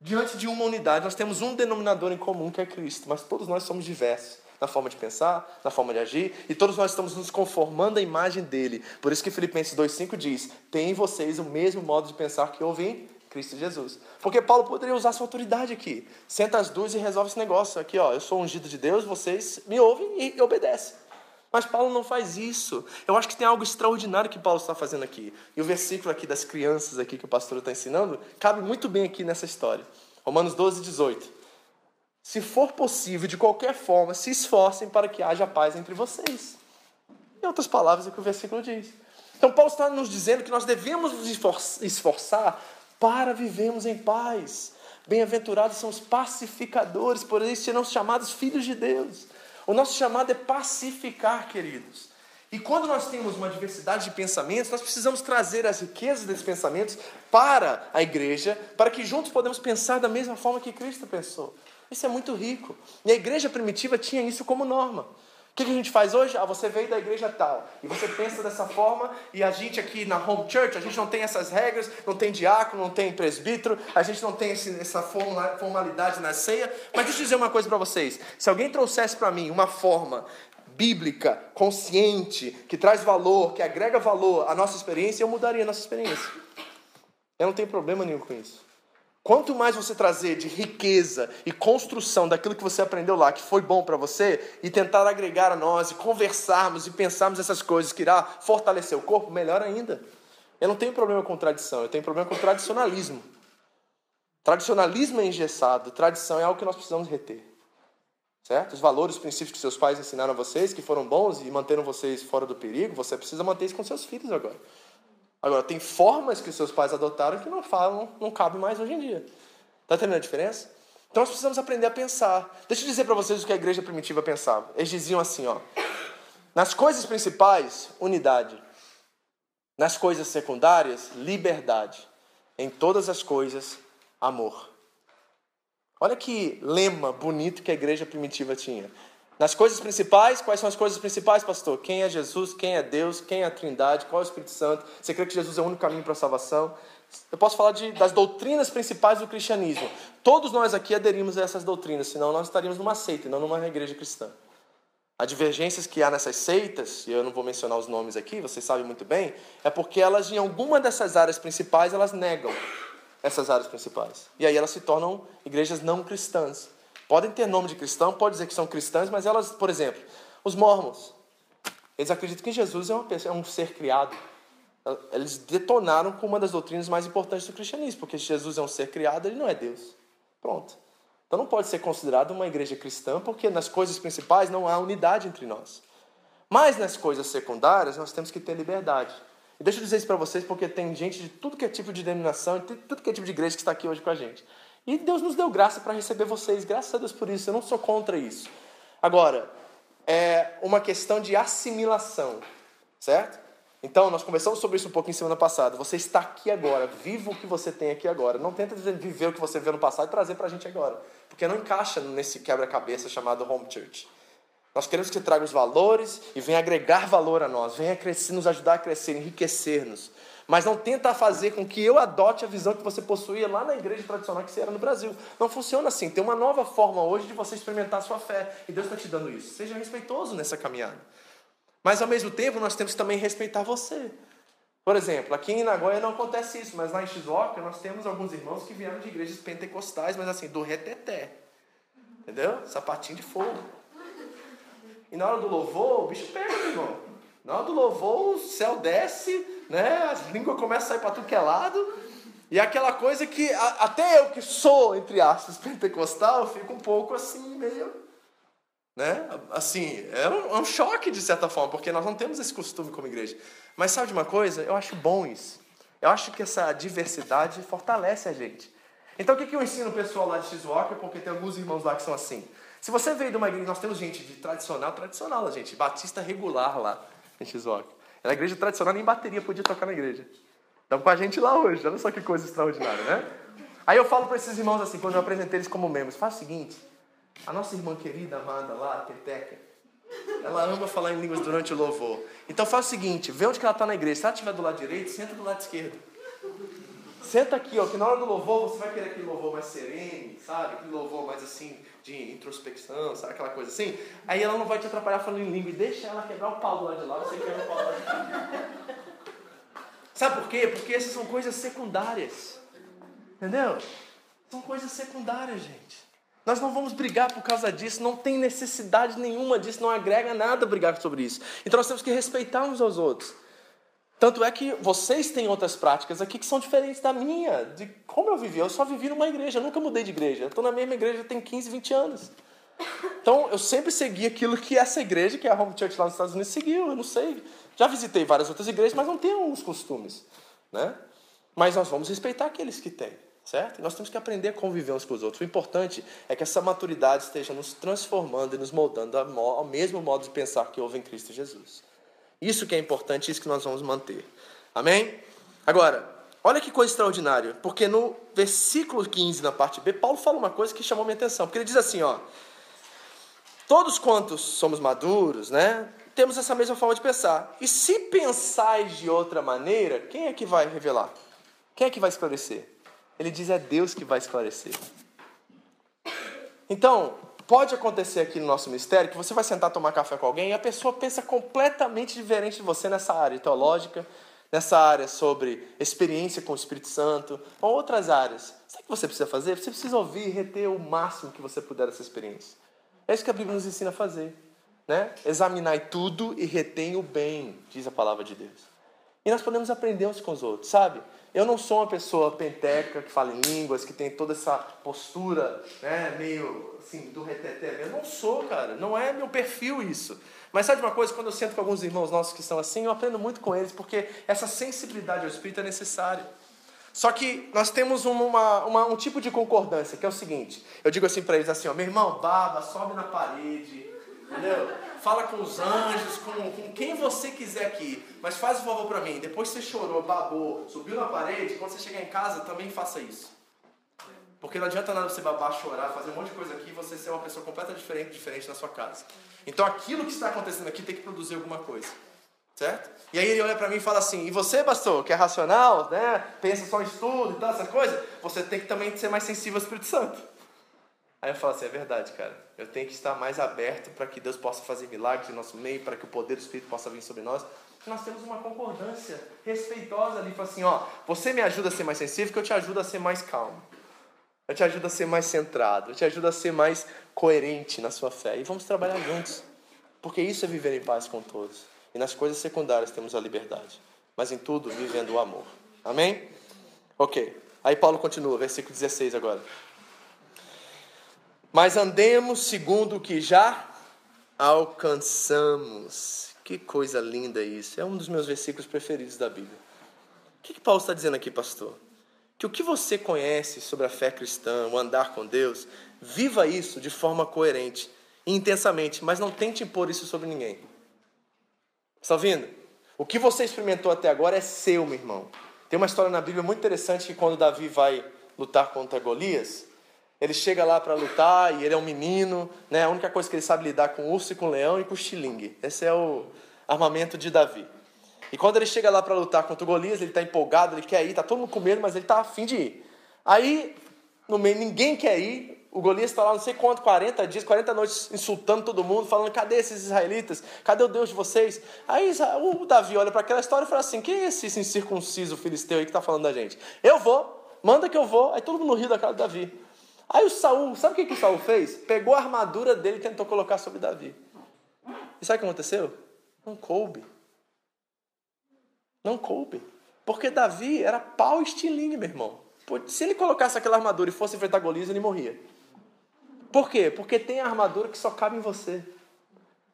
diante de uma unidade. Nós temos um denominador em comum que é Cristo, mas todos nós somos diversos na forma de pensar, na forma de agir, e todos nós estamos nos conformando à imagem dele. Por isso que Filipenses 2,5 diz: tem em vocês o mesmo modo de pensar que houve em Cristo Jesus. Porque Paulo poderia usar sua autoridade aqui. Senta as duas e resolve esse negócio. Aqui, ó, eu sou ungido de Deus, vocês me ouvem e obedecem. Mas Paulo não faz isso. Eu acho que tem algo extraordinário que Paulo está fazendo aqui. E o versículo aqui das crianças aqui que o pastor está ensinando cabe muito bem aqui nessa história. Romanos 12, 18. Se for possível, de qualquer forma, se esforcem para que haja paz entre vocês. Em outras palavras, é o que o versículo diz. Então, Paulo está nos dizendo que nós devemos nos esforçar para vivermos em paz. Bem-aventurados são os pacificadores, por isso serão chamados filhos de Deus. O nosso chamado é pacificar, queridos. E quando nós temos uma diversidade de pensamentos, nós precisamos trazer as riquezas desses pensamentos para a igreja, para que juntos podemos pensar da mesma forma que Cristo pensou. Isso é muito rico. E a igreja primitiva tinha isso como norma. O que, a gente faz hoje? Ah, você veio da igreja tal, e você pensa dessa forma, e a gente aqui na home church, a gente não tem essas regras, não tem diácono, não tem presbítero, a gente não tem esse, essa formalidade na ceia. Mas deixa eu dizer uma coisa para vocês: se alguém trouxesse para mim uma forma bíblica, consciente, que traz valor, que agrega valor à nossa experiência, eu mudaria a nossa experiência. Eu não tenho problema nenhum com isso. Quanto mais você trazer de riqueza e construção daquilo que você aprendeu lá, que foi bom para você, e tentar agregar a nós, e conversarmos e pensarmos essas coisas que irá fortalecer o corpo, melhor ainda. Eu não tenho problema com tradição, eu tenho problema com tradicionalismo. Tradicionalismo é engessado, tradição é algo que nós precisamos reter. Certo? Os valores, os princípios que seus pais ensinaram a vocês, que foram bons e manteram vocês fora do perigo, você precisa manter isso com seus filhos agora. Agora, tem formas que seus pais adotaram que não falam, não cabe mais hoje em dia. Está entendendo a diferença? Então nós precisamos aprender a pensar. Deixa eu dizer para vocês o que a igreja primitiva pensava. Eles diziam assim, ó. Nas coisas principais, unidade. Nas coisas secundárias, liberdade. Em todas as coisas, amor. Olha que lema bonito que a igreja primitiva tinha. Nas coisas principais, quais são as coisas principais, pastor? Quem é Jesus? Quem é Deus? Quem é a Trindade? Qual é o Espírito Santo? Você crê que Jesus é o único caminho para a salvação? Eu posso falar de, das doutrinas principais do cristianismo. Todos nós aqui aderimos a essas doutrinas, senão nós estaríamos numa seita e não numa igreja cristã. As divergências que há nessas seitas, e eu não vou mencionar os nomes aqui, vocês sabem muito bem, é porque elas, em alguma dessas áreas principais, elas negam essas áreas principais. E aí elas se tornam igrejas não cristãs. Podem ter nome de cristão, pode dizer que são cristãs, mas elas, por exemplo, os mormons, eles acreditam que Jesus é, pessoa, é um ser criado. Eles detonaram com uma das doutrinas mais importantes do cristianismo, porque Jesus é um ser criado, ele não é Deus. Pronto. Então não pode ser considerado uma igreja cristã, porque nas coisas principais não há unidade entre nós. Mas nas coisas secundárias nós temos que ter liberdade. E deixa eu dizer isso para vocês, porque tem gente de tudo que é tipo de denominação, de tudo que é tipo de igreja que está aqui hoje com a gente. E Deus nos deu graça para receber vocês, graças a Deus por isso, eu não sou contra isso. Agora, é uma questão de assimilação, certo? Então, nós conversamos sobre isso um pouquinho semana passada. Você está aqui agora, viva o que você tem aqui agora. Não tenta viver o que você viu no passado e trazer para a gente agora, porque não encaixa nesse quebra-cabeça chamado home church. Nós queremos que traga os valores e venha agregar valor a nós, venha crescer, nos ajudar a crescer, enriquecer-nos mas não tenta fazer com que eu adote a visão que você possuía lá na igreja tradicional que você era no Brasil. Não funciona assim. Tem uma nova forma hoje de você experimentar a sua fé. E Deus está te dando isso. Seja respeitoso nessa caminhada. Mas ao mesmo tempo, nós temos que também respeitar você. Por exemplo, aqui em Nagoya não acontece isso, mas lá em Shizuoka nós temos alguns irmãos que vieram de igrejas pentecostais, mas assim, do reteté. Entendeu? Sapatinho de fogo. E na hora do louvor, o bicho pega, meu irmão. Na hora do louvor, o céu desce, né? As línguas começam a sair para tudo que é lado. E aquela coisa que a, até eu que sou, entre aspas, [LAUGHS] pentecostal, fico um pouco assim, meio. Né? Assim, é um, é um choque de certa forma, porque nós não temos esse costume como igreja. Mas sabe de uma coisa? Eu acho bom isso. Eu acho que essa diversidade fortalece a gente. Então o que, que eu ensino o pessoal lá de Shizuoka? Porque tem alguns irmãos lá que são assim. Se você veio de uma igreja, nós temos gente de tradicional, tradicional, gente, batista regular lá em Shizuoka. Era igreja tradicional, nem bateria podia tocar na igreja. Estão com a gente lá hoje, olha só que coisa extraordinária, né? Aí eu falo para esses irmãos assim, quando eu apresentei eles como membros, faz o seguinte, a nossa irmã querida, amada lá, Peteca, ela ama falar em línguas durante o louvor. Então faz o seguinte, vê onde que ela está na igreja. Se ela estiver do lado direito, senta do lado esquerdo. Senta aqui, ó, que na hora do louvor você vai querer aquele louvor mais sereno, sabe? Aquele louvor mais assim, de introspecção, sabe aquela coisa assim? Aí ela não vai te atrapalhar falando em língua e deixa ela quebrar o pau do lado de lá, você quebra o pau do lado de cá. Sabe por quê? Porque essas são coisas secundárias. Entendeu? São coisas secundárias, gente. Nós não vamos brigar por causa disso, não tem necessidade nenhuma disso, não agrega nada brigar sobre isso. Então nós temos que respeitar uns aos outros. Tanto é que vocês têm outras práticas aqui que são diferentes da minha, de como eu vivi. Eu só vivi numa igreja, eu nunca mudei de igreja. Estou na mesma igreja tem 15, 20 anos. Então eu sempre segui aquilo que essa igreja, que é a Home Church lá nos Estados Unidos, seguiu. Eu não sei. Já visitei várias outras igrejas, mas não tenho os costumes. Né? Mas nós vamos respeitar aqueles que têm. Certo? Nós temos que aprender a conviver uns com os outros. O importante é que essa maturidade esteja nos transformando e nos moldando ao mesmo modo de pensar que houve em Cristo Jesus. Isso que é importante, isso que nós vamos manter. Amém? Agora, olha que coisa extraordinária, porque no versículo 15, na parte B, Paulo fala uma coisa que chamou minha atenção, porque ele diz assim, ó: Todos quantos somos maduros, né, temos essa mesma forma de pensar. E se pensais de outra maneira, quem é que vai revelar? Quem é que vai esclarecer? Ele diz: é Deus que vai esclarecer. Então, pode acontecer aqui no nosso ministério que você vai sentar tomar café com alguém e a pessoa pensa completamente diferente de você nessa área teológica, nessa área sobre experiência com o Espírito Santo, ou outras áreas. Sabe o que você precisa fazer? Você precisa ouvir e reter o máximo que você puder dessa experiência. É isso que a Bíblia nos ensina a fazer. Né? Examinai tudo e retém o bem, diz a palavra de Deus. E nós podemos aprender uns com os outros, sabe? Eu não sou uma pessoa penteca que fala em línguas, que tem toda essa postura, né, meio assim, do reteté. Eu não sou, cara. Não é meu perfil isso. Mas sabe uma coisa? Quando eu sento com alguns irmãos nossos que são assim, eu aprendo muito com eles, porque essa sensibilidade ao Espírito é necessária. Só que nós temos uma, uma, um tipo de concordância, que é o seguinte. Eu digo assim para eles assim, ó, meu irmão, baba, sobe na parede, entendeu? Fala com os anjos, com, com quem você quiser aqui, mas faz um favor para mim. Depois que você chorou, babou, subiu na parede, quando você chegar em casa, também faça isso. Porque não adianta nada você babar, chorar, fazer um monte de coisa aqui e você ser uma pessoa completamente diferente, diferente na sua casa. Então aquilo que está acontecendo aqui tem que produzir alguma coisa. Certo? E aí ele olha para mim e fala assim: e você, pastor, que é racional, né? pensa só em estudo e tal, essas coisas, você tem que também ser mais sensível ao Espírito Santo. Aí eu falo assim: é verdade, cara. Eu tenho que estar mais aberto para que Deus possa fazer milagres em nosso meio, para que o poder do Espírito possa vir sobre nós. Nós temos uma concordância respeitosa ali. Fala assim: ó, você me ajuda a ser mais sensível, que eu te ajudo a ser mais calmo. Eu te ajudo a ser mais centrado. Eu te ajudo a ser mais coerente na sua fé. E vamos trabalhar juntos. Porque isso é viver em paz com todos. E nas coisas secundárias temos a liberdade. Mas em tudo, vivendo o amor. Amém? Ok. Aí Paulo continua, versículo 16 agora. Mas andemos segundo o que já alcançamos. Que coisa linda isso. É um dos meus versículos preferidos da Bíblia. O que, que Paulo está dizendo aqui, pastor? Que o que você conhece sobre a fé cristã, o andar com Deus, viva isso de forma coerente e intensamente, mas não tente impor isso sobre ninguém. Está ouvindo? O que você experimentou até agora é seu, meu irmão. Tem uma história na Bíblia muito interessante que quando Davi vai lutar contra Golias, ele chega lá para lutar e ele é um menino, né? A única coisa que ele sabe lidar com urso e com leão e com estilingue. Esse é o armamento de Davi. E quando ele chega lá para lutar contra o Golias, ele está empolgado, ele quer ir, tá todo mundo com medo, mas ele está afim de ir. Aí, no meio, ninguém quer ir. O Golias está lá não sei quanto, 40 dias, 40 noites insultando todo mundo, falando: cadê esses israelitas? Cadê o Deus de vocês? Aí o Davi olha para aquela história e fala assim: quem é esse incircunciso filisteu aí que está falando da gente? Eu vou, manda que eu vou. Aí todo mundo riu da cara do Davi. Aí o Saul, sabe o que, que o Saul fez? Pegou a armadura dele e tentou colocar sobre Davi. E sabe o que aconteceu? Não coube. Não coube. Porque Davi era pau estilingue, meu irmão. Se ele colocasse aquela armadura e fosse enfrentar Golias, ele morria. Por quê? Porque tem a armadura que só cabe em você.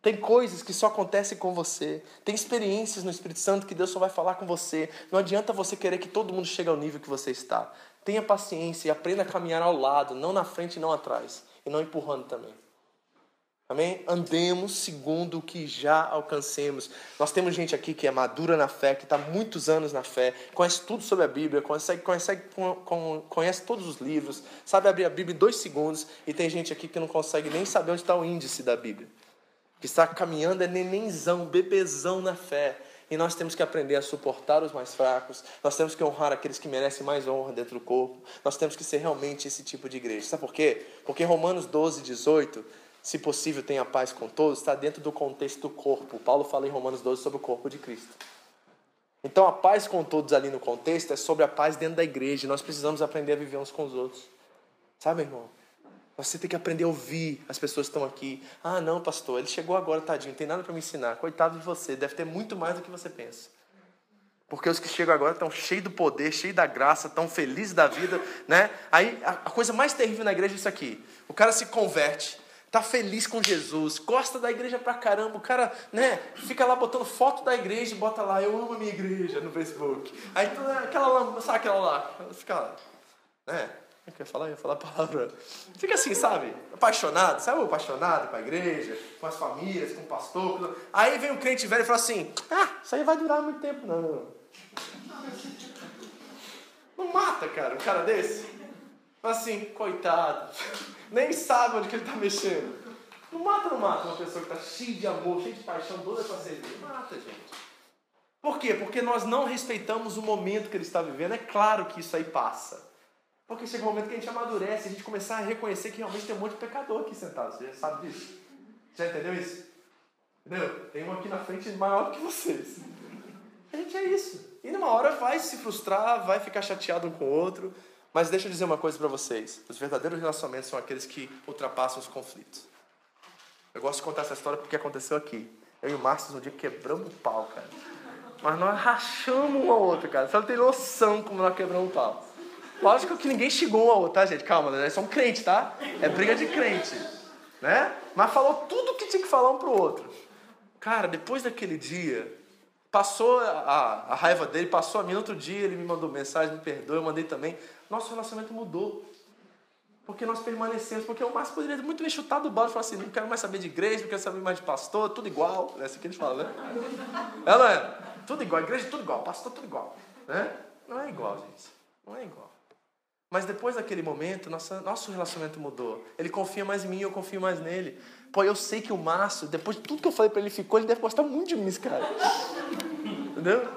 Tem coisas que só acontecem com você. Tem experiências no Espírito Santo que Deus só vai falar com você. Não adianta você querer que todo mundo chegue ao nível que você está. Tenha paciência e aprenda a caminhar ao lado, não na frente e não atrás. E não empurrando também. Amém? Andemos segundo o que já alcancemos. Nós temos gente aqui que é madura na fé, que está muitos anos na fé, conhece tudo sobre a Bíblia, conhece, conhece, conhece todos os livros, sabe abrir a Bíblia em dois segundos, e tem gente aqui que não consegue nem saber onde está o índice da Bíblia. Que está caminhando é nenenzão, bebezão na fé. E nós temos que aprender a suportar os mais fracos, nós temos que honrar aqueles que merecem mais honra dentro do corpo, nós temos que ser realmente esse tipo de igreja. Sabe por quê? Porque Romanos 12, 18, se possível tenha paz com todos, está dentro do contexto do corpo. Paulo fala em Romanos 12 sobre o corpo de Cristo. Então a paz com todos ali no contexto é sobre a paz dentro da igreja. Nós precisamos aprender a viver uns com os outros. Sabe, irmão? Você tem que aprender a ouvir as pessoas que estão aqui. Ah, não, pastor, ele chegou agora, tadinho, não tem nada para me ensinar. Coitado de você, deve ter muito mais do que você pensa. Porque os que chegam agora estão cheios do poder, cheios da graça, estão felizes da vida, [LAUGHS] né? Aí a, a coisa mais terrível na igreja é isso aqui. O cara se converte, tá feliz com Jesus, gosta da igreja pra caramba, o cara, né, fica lá botando foto da igreja e bota lá, eu amo a minha igreja no Facebook. Aí aquela lá, sabe aquela lá? Fica lá, né? Eu quer falar? Eu ia falar palavra. Fica assim, sabe? Apaixonado, sabe? Apaixonado com a igreja, com as famílias, com o pastor. Aí vem um crente velho e fala assim: Ah, isso aí vai durar muito tempo, não. Não, mata, cara, um cara desse. Assim, coitado, [LAUGHS] nem sabe onde que ele está mexendo. Não mata, não mata uma pessoa que está cheia de amor, cheia de paixão, doida para servir. Mata, gente. Por quê? Porque nós não respeitamos o momento que ele está vivendo. É claro que isso aí passa. Porque chega um momento que a gente amadurece, a gente começar a reconhecer que realmente tem um monte de pecador aqui sentado. Você já sabe disso? Já entendeu isso? Entendeu? Tem um aqui na frente maior que vocês. A gente é isso. E numa hora vai se frustrar, vai ficar chateado um com o outro. Mas deixa eu dizer uma coisa para vocês. Os verdadeiros relacionamentos são aqueles que ultrapassam os conflitos. Eu gosto de contar essa história porque aconteceu aqui. Eu e o Márcio um dia quebramos o pau, cara. Mas nós rachamos um ao outro, cara. Você não tem noção como nós quebramos o pau. Lógico que ninguém xingou um ao outro, tá, gente? Calma, nós somos crentes, tá? É briga de crente. Né? Mas falou tudo o que tinha que falar um pro outro. Cara, depois daquele dia, passou a, a raiva dele, passou a mim. Outro dia ele me mandou mensagem, me perdoa, eu mandei também. Nosso relacionamento mudou. Porque nós permanecemos. Porque o Márcio poderia muito bem chutar do balde e falar assim: não quero mais saber de igreja, não quero saber mais de pastor, tudo igual. É assim que ele fala, né? É, não é? Tudo igual, igreja tudo igual, pastor tudo igual. Né? Não é igual, gente. Não é igual. Mas depois daquele momento, nossa, nosso relacionamento mudou. Ele confia mais em mim, eu confio mais nele. Pô, eu sei que o Márcio, depois de tudo que eu falei para ele ficou, ele deve gostar muito de mim, esse cara. Entendeu?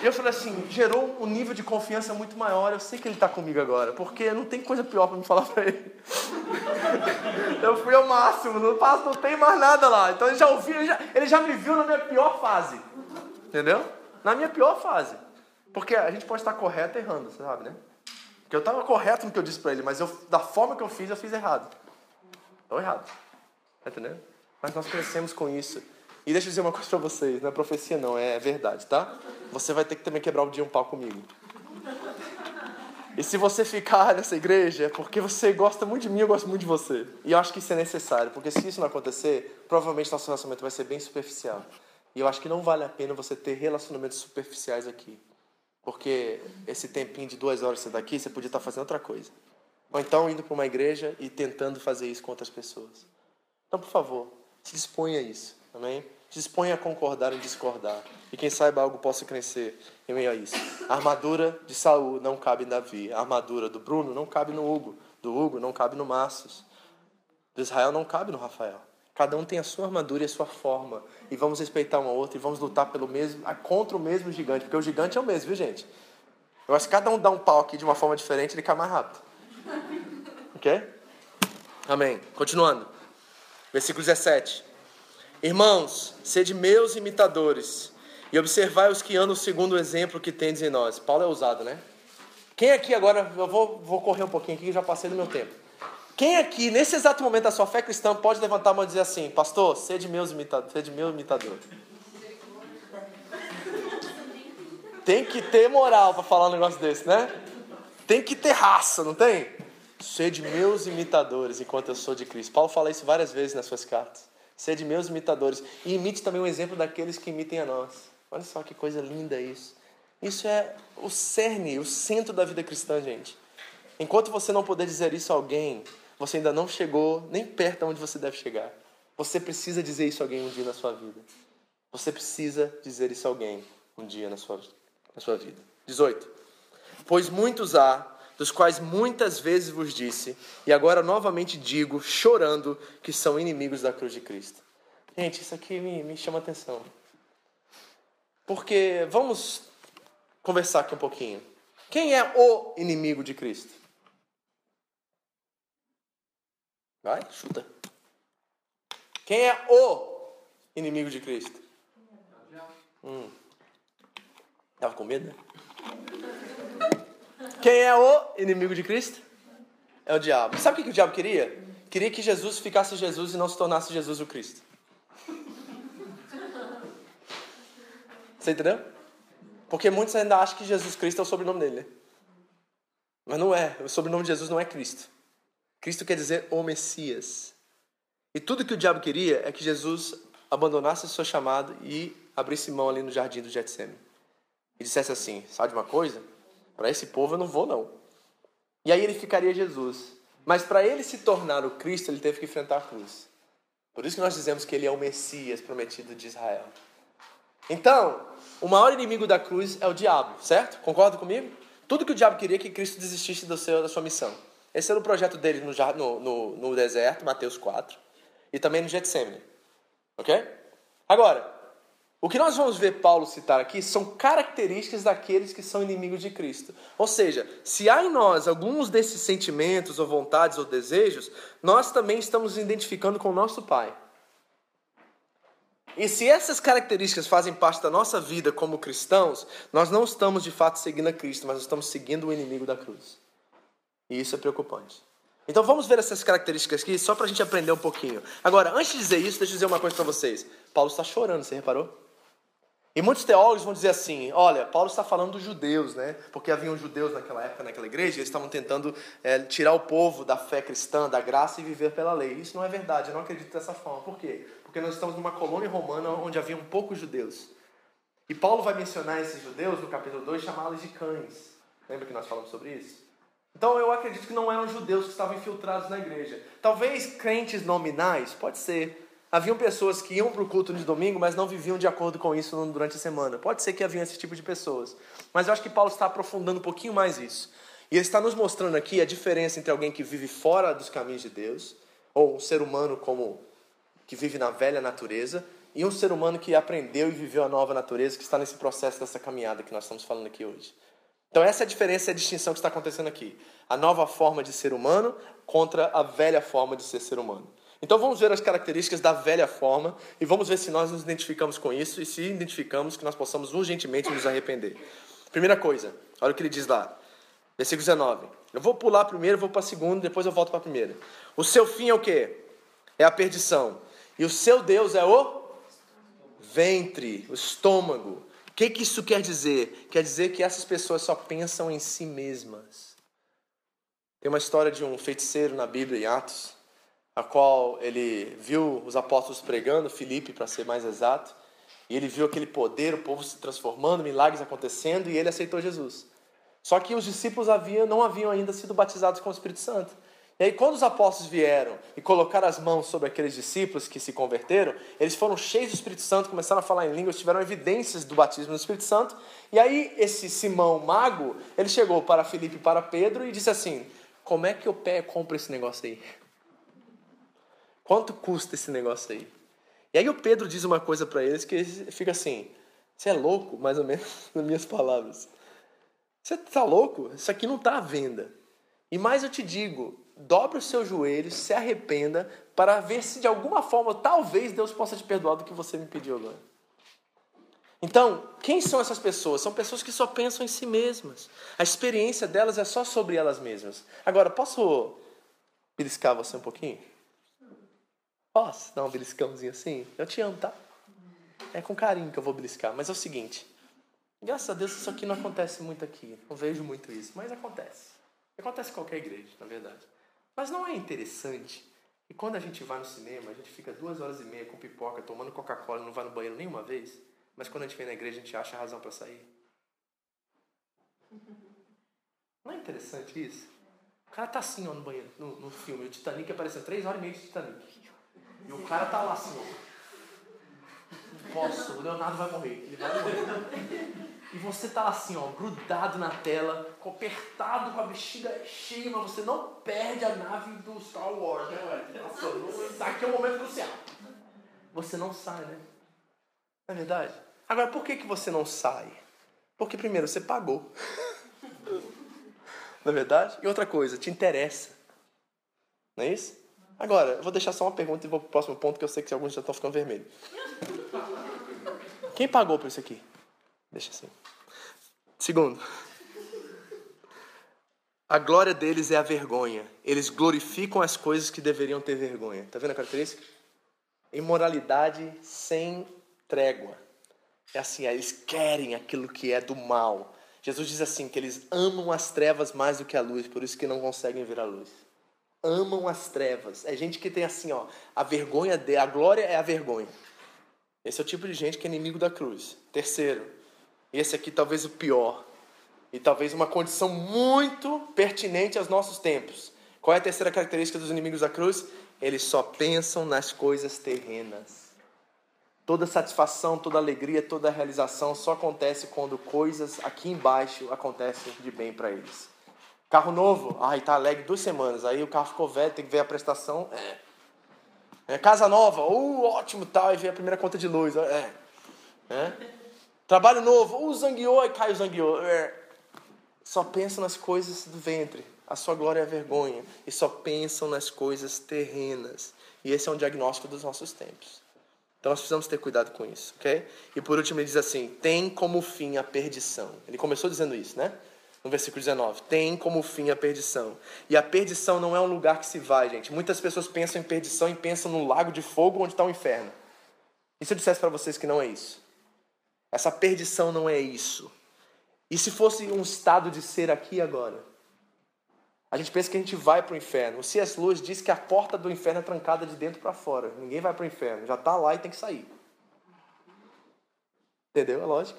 E eu falei assim, gerou um nível de confiança muito maior. Eu sei que ele está comigo agora, porque não tem coisa pior para me falar para ele. [LAUGHS] eu fui ao máximo, não, não tem mais nada lá. Então ele já ouviu, ele já, ele já me viu na minha pior fase. Entendeu? Na minha pior fase. Porque a gente pode estar correto errando, você sabe, né? Que eu estava correto no que eu disse para ele, mas eu, da forma que eu fiz, eu fiz errado. Estou errado. Tá entendendo? Mas nós crescemos com isso. E deixa eu dizer uma coisa para vocês, não é profecia não, é verdade, tá? Você vai ter que também quebrar o dia um pau comigo. E se você ficar nessa igreja, é porque você gosta muito de mim, eu gosto muito de você. E eu acho que isso é necessário, porque se isso não acontecer, provavelmente nosso relacionamento vai ser bem superficial. E eu acho que não vale a pena você ter relacionamentos superficiais aqui. Porque esse tempinho de duas horas você está aqui, você podia estar tá fazendo outra coisa. Ou então indo para uma igreja e tentando fazer isso com outras pessoas. Então, por favor, se disponha a isso. Amém? Se disponha a concordar em discordar. E quem saiba algo possa crescer em meio a isso. A armadura de Saul não cabe em Davi. A armadura do Bruno não cabe no Hugo. Do Hugo não cabe no Massos. Do Israel não cabe no Rafael. Cada um tem a sua armadura e a sua forma. E vamos respeitar um ao outro e vamos lutar pelo mesmo, contra o mesmo gigante. Porque o gigante é o mesmo, viu, gente? Eu acho que cada um dá um pau aqui de uma forma diferente, ele cai mais rápido. Ok? Amém. Continuando. Versículo 17. Irmãos, sede meus imitadores e observai os que andam segundo o exemplo que tendes em nós. Paulo é ousado, né? Quem aqui agora, eu vou, vou correr um pouquinho aqui, já passei do meu tempo. Quem aqui, nesse exato momento da sua fé cristã, pode levantar a mão e dizer assim: Pastor, sede, meus imitador, sede meu imitador? Tem que ter moral para falar um negócio desse, né? Tem que ter raça, não tem? Sede meus imitadores enquanto eu sou de Cristo. Paulo fala isso várias vezes nas suas cartas. Sede meus imitadores. E imite também o exemplo daqueles que imitem a nós. Olha só que coisa linda isso. Isso é o cerne, o centro da vida cristã, gente. Enquanto você não puder dizer isso a alguém, você ainda não chegou nem perto de onde você deve chegar. Você precisa dizer isso a alguém um dia na sua vida. Você precisa dizer isso a alguém um dia na sua, na sua vida. 18. Pois muitos há, dos quais muitas vezes vos disse, e agora novamente digo, chorando, que são inimigos da cruz de Cristo. Gente, isso aqui me, me chama atenção. Porque vamos conversar aqui um pouquinho. Quem é o inimigo de Cristo? Vai, chuta. Quem é o inimigo de Cristo? Hum. Tava com medo, né? Quem é o inimigo de Cristo? é o diabo. Sabe o que o diabo queria? Queria que Jesus ficasse Jesus e não se tornasse Jesus o Cristo. Você entendeu? Porque muitos ainda acham que Jesus Cristo é o sobrenome dele. Né? Mas não é. O sobrenome de Jesus não é Cristo. Cristo quer dizer o Messias. E tudo que o diabo queria é que Jesus abandonasse o seu chamado e abrisse mão ali no jardim do Getsemane. E dissesse assim: Sabe de uma coisa? Para esse povo eu não vou, não. E aí ele ficaria Jesus. Mas para ele se tornar o Cristo, ele teve que enfrentar a cruz. Por isso que nós dizemos que ele é o Messias prometido de Israel. Então, o maior inimigo da cruz é o diabo, certo? Concorda comigo? Tudo que o diabo queria é que Cristo desistisse do seu, da sua missão. Esse era o projeto dele no, no, no, no deserto, Mateus 4, e também no Getsemane. Ok? Agora, o que nós vamos ver Paulo citar aqui são características daqueles que são inimigos de Cristo. Ou seja, se há em nós alguns desses sentimentos, ou vontades, ou desejos, nós também estamos nos identificando com o nosso Pai. E se essas características fazem parte da nossa vida como cristãos, nós não estamos de fato seguindo a Cristo, mas estamos seguindo o inimigo da cruz. E isso é preocupante. Então vamos ver essas características aqui, só para a gente aprender um pouquinho. Agora, antes de dizer isso, deixa eu dizer uma coisa para vocês. Paulo está chorando, você reparou? E muitos teólogos vão dizer assim: olha, Paulo está falando dos judeus, né? Porque haviam judeus naquela época, naquela igreja, e eles estavam tentando é, tirar o povo da fé cristã, da graça e viver pela lei. Isso não é verdade, eu não acredito dessa forma. Por quê? Porque nós estamos numa colônia romana onde havia um poucos judeus. E Paulo vai mencionar esses judeus no capítulo 2, chamá-los de cães. Lembra que nós falamos sobre isso? Então eu acredito que não eram judeus que estavam infiltrados na igreja. Talvez crentes nominais, pode ser. Haviam pessoas que iam para o culto de domingo, mas não viviam de acordo com isso durante a semana. Pode ser que havia esse tipo de pessoas. Mas eu acho que Paulo está aprofundando um pouquinho mais isso. E ele está nos mostrando aqui a diferença entre alguém que vive fora dos caminhos de Deus, ou um ser humano como que vive na velha natureza, e um ser humano que aprendeu e viveu a nova natureza, que está nesse processo dessa caminhada que nós estamos falando aqui hoje. Então essa é a diferença e a distinção que está acontecendo aqui. A nova forma de ser humano contra a velha forma de ser ser humano. Então vamos ver as características da velha forma e vamos ver se nós nos identificamos com isso e se identificamos que nós possamos urgentemente nos arrepender. Primeira coisa, olha o que ele diz lá. Versículo 19. Eu vou pular primeiro, vou para a segunda, depois eu volto para a primeira. O seu fim é o quê? É a perdição. E o seu Deus é o ventre, o estômago. O que, que isso quer dizer? Quer dizer que essas pessoas só pensam em si mesmas. Tem uma história de um feiticeiro na Bíblia, em Atos, a qual ele viu os apóstolos pregando, Filipe, para ser mais exato, e ele viu aquele poder, o povo se transformando, milagres acontecendo, e ele aceitou Jesus. Só que os discípulos haviam, não haviam ainda sido batizados com o Espírito Santo. E aí, quando os apóstolos vieram e colocaram as mãos sobre aqueles discípulos que se converteram, eles foram cheios do Espírito Santo, começaram a falar em línguas, tiveram evidências do batismo no Espírito Santo. E aí, esse Simão mago, ele chegou para Filipe e para Pedro e disse assim: Como é que eu pé compro esse negócio aí? Quanto custa esse negócio aí? E aí, o Pedro diz uma coisa para eles que fica assim: Você é louco, mais ou menos, [LAUGHS] nas minhas palavras. Você está louco? Isso aqui não está à venda. E mais eu te digo, dobre os seus joelhos, se arrependa, para ver se de alguma forma, talvez Deus possa te perdoar do que você me pediu agora. Então, quem são essas pessoas? São pessoas que só pensam em si mesmas. A experiência delas é só sobre elas mesmas. Agora, posso beliscar você um pouquinho? Posso dar um beliscãozinho assim? Eu te amo, tá? É com carinho que eu vou beliscar. Mas é o seguinte: graças a Deus isso aqui não acontece muito aqui. Não vejo muito isso, mas acontece. Acontece em qualquer igreja, na verdade. Mas não é interessante que quando a gente vai no cinema, a gente fica duas horas e meia com pipoca, tomando Coca-Cola e não vai no banheiro nenhuma vez, mas quando a gente vem na igreja, a gente acha razão para sair? Não é interessante isso? O cara tá assim, ó, no banheiro, no, no filme. O Titanic apareceu três horas e meia de Titanic. E o cara tá lá assim, ó. Posso, o Leonardo vai morrer. Ele vai morrer. E você tá assim, ó, grudado na tela, apertado com a bexiga cheia, mas você não perde a nave do Star Wars, né, ué? Nossa, daqui é o momento crucial. Você não sai, né? Não é verdade? Agora, por que, que você não sai? Porque, primeiro, você pagou. [LAUGHS] Não é verdade? E outra coisa, te interessa. Não é isso? Agora, eu vou deixar só uma pergunta e vou pro próximo ponto, que eu sei que alguns já estão ficando vermelhos. Quem pagou por isso aqui? Deixa assim. Segundo, A glória deles é a vergonha. Eles glorificam as coisas que deveriam ter vergonha. Tá vendo a característica? Imoralidade sem trégua. É assim, eles querem aquilo que é do mal. Jesus diz assim que eles amam as trevas mais do que a luz, por isso que não conseguem ver a luz. Amam as trevas. É gente que tem assim, ó, a vergonha de, a glória é a vergonha. Esse é o tipo de gente que é inimigo da cruz. Terceiro, esse aqui talvez o pior e talvez uma condição muito pertinente aos nossos tempos. Qual é a terceira característica dos inimigos da cruz? Eles só pensam nas coisas terrenas. Toda satisfação, toda alegria, toda realização só acontece quando coisas aqui embaixo acontecem de bem para eles. Carro novo, ai, tá alegre duas semanas. Aí o carro ficou velho, tem que ver a prestação. É. é casa nova, uh, ótimo, tal, e vem a primeira conta de luz. É. é. Trabalho novo, uh, zangueou, e cai o zangueou. É só pensam nas coisas do ventre, a sua glória é a vergonha, e só pensam nas coisas terrenas. E esse é um diagnóstico dos nossos tempos. Então nós precisamos ter cuidado com isso, ok? E por último ele diz assim: tem como fim a perdição. Ele começou dizendo isso, né? No versículo 19: tem como fim a perdição. E a perdição não é um lugar que se vai, gente. Muitas pessoas pensam em perdição e pensam no lago de fogo onde está o inferno. E se eu dissesse para vocês que não é isso? Essa perdição não é isso. E se fosse um estado de ser aqui agora? A gente pensa que a gente vai para o inferno. O C.S. Lewis diz que a porta do inferno é trancada de dentro para fora. Ninguém vai para o inferno. Já está lá e tem que sair. Entendeu a lógica?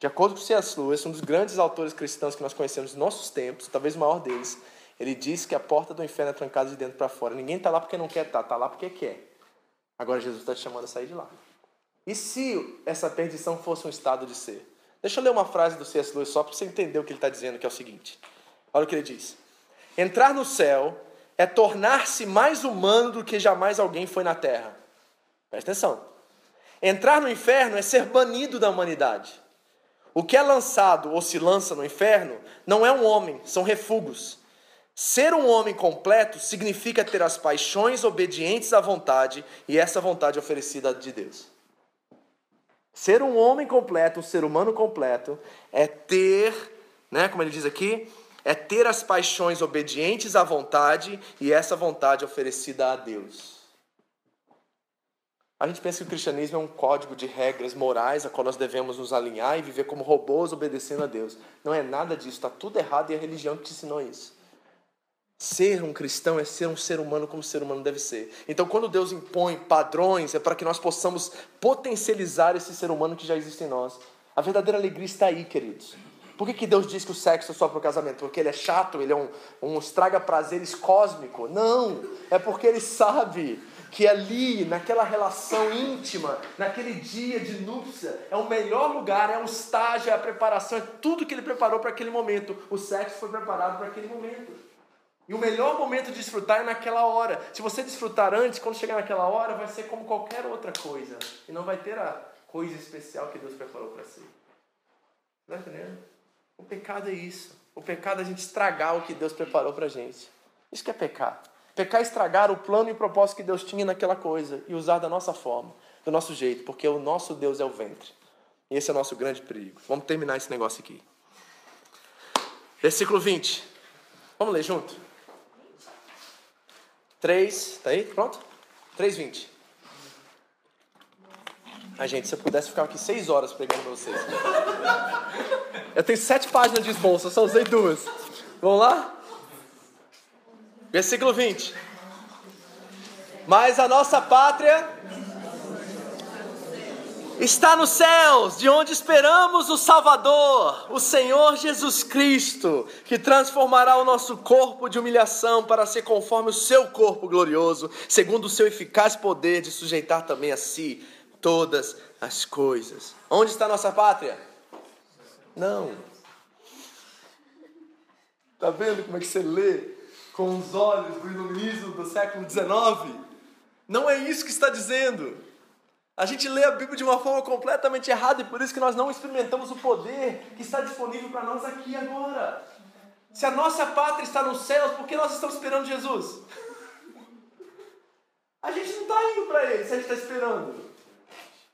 De acordo com o C.S. Lewis, um dos grandes autores cristãos que nós conhecemos nos nossos tempos, talvez o maior deles, ele diz que a porta do inferno é trancada de dentro para fora. Ninguém está lá porque não quer estar, tá, está lá porque quer. Agora Jesus está te chamando a sair de lá. E se essa perdição fosse um estado de ser? Deixa eu ler uma frase do C.S. Lewis só para você entender o que ele está dizendo, que é o seguinte. Olha o que ele diz. Entrar no céu é tornar-se mais humano do que jamais alguém foi na terra. Presta atenção. Entrar no inferno é ser banido da humanidade. O que é lançado ou se lança no inferno não é um homem, são refugos. Ser um homem completo significa ter as paixões obedientes à vontade e essa vontade oferecida de Deus. Ser um homem completo, um ser humano completo, é ter, né, como ele diz aqui, é ter as paixões obedientes à vontade e essa vontade oferecida a Deus. A gente pensa que o cristianismo é um código de regras morais a qual nós devemos nos alinhar e viver como robôs obedecendo a Deus. Não é nada disso, está tudo errado e a religião te ensinou isso. Ser um cristão é ser um ser humano como ser humano deve ser. Então, quando Deus impõe padrões, é para que nós possamos potencializar esse ser humano que já existe em nós. A verdadeira alegria está aí, queridos. Por que, que Deus diz que o sexo é só para o casamento? Porque ele é chato, ele é um, um estraga-prazeres cósmico? Não, é porque ele sabe que ali, naquela relação íntima, naquele dia de núpcia, é o melhor lugar, é o estágio, é a preparação, é tudo que ele preparou para aquele momento. O sexo foi preparado para aquele momento. E o melhor momento de desfrutar é naquela hora. Se você desfrutar antes, quando chegar naquela hora, vai ser como qualquer outra coisa. E não vai ter a coisa especial que Deus preparou para si. Está entendendo? O pecado é isso. O pecado é a gente estragar o que Deus preparou para gente. Isso que é pecar. Pecar é estragar o plano e o propósito que Deus tinha naquela coisa e usar da nossa forma, do nosso jeito, porque o nosso Deus é o ventre. E esse é o nosso grande perigo. Vamos terminar esse negócio aqui. Versículo 20. Vamos ler junto? 3, tá aí? Pronto? 3,20. Ai, gente, se eu pudesse ficar aqui 6 horas pregando pra vocês. Eu tenho 7 páginas de esboço, eu só usei duas. Vamos lá? Versículo 20. Mas a nossa pátria está nos céus, de onde esperamos o Salvador, o Senhor Jesus Cristo, que transformará o nosso corpo de humilhação para ser conforme o seu corpo glorioso, segundo o seu eficaz poder de sujeitar também a si todas as coisas. Onde está nossa pátria? Não. Está vendo como é que você lê com os olhos do iluminismo do século XIX? Não é isso que está dizendo. A gente lê a Bíblia de uma forma completamente errada e por isso que nós não experimentamos o poder que está disponível para nós aqui agora. Se a nossa pátria está nos céus, por que nós estamos esperando Jesus? A gente não está indo para ele se a gente está esperando.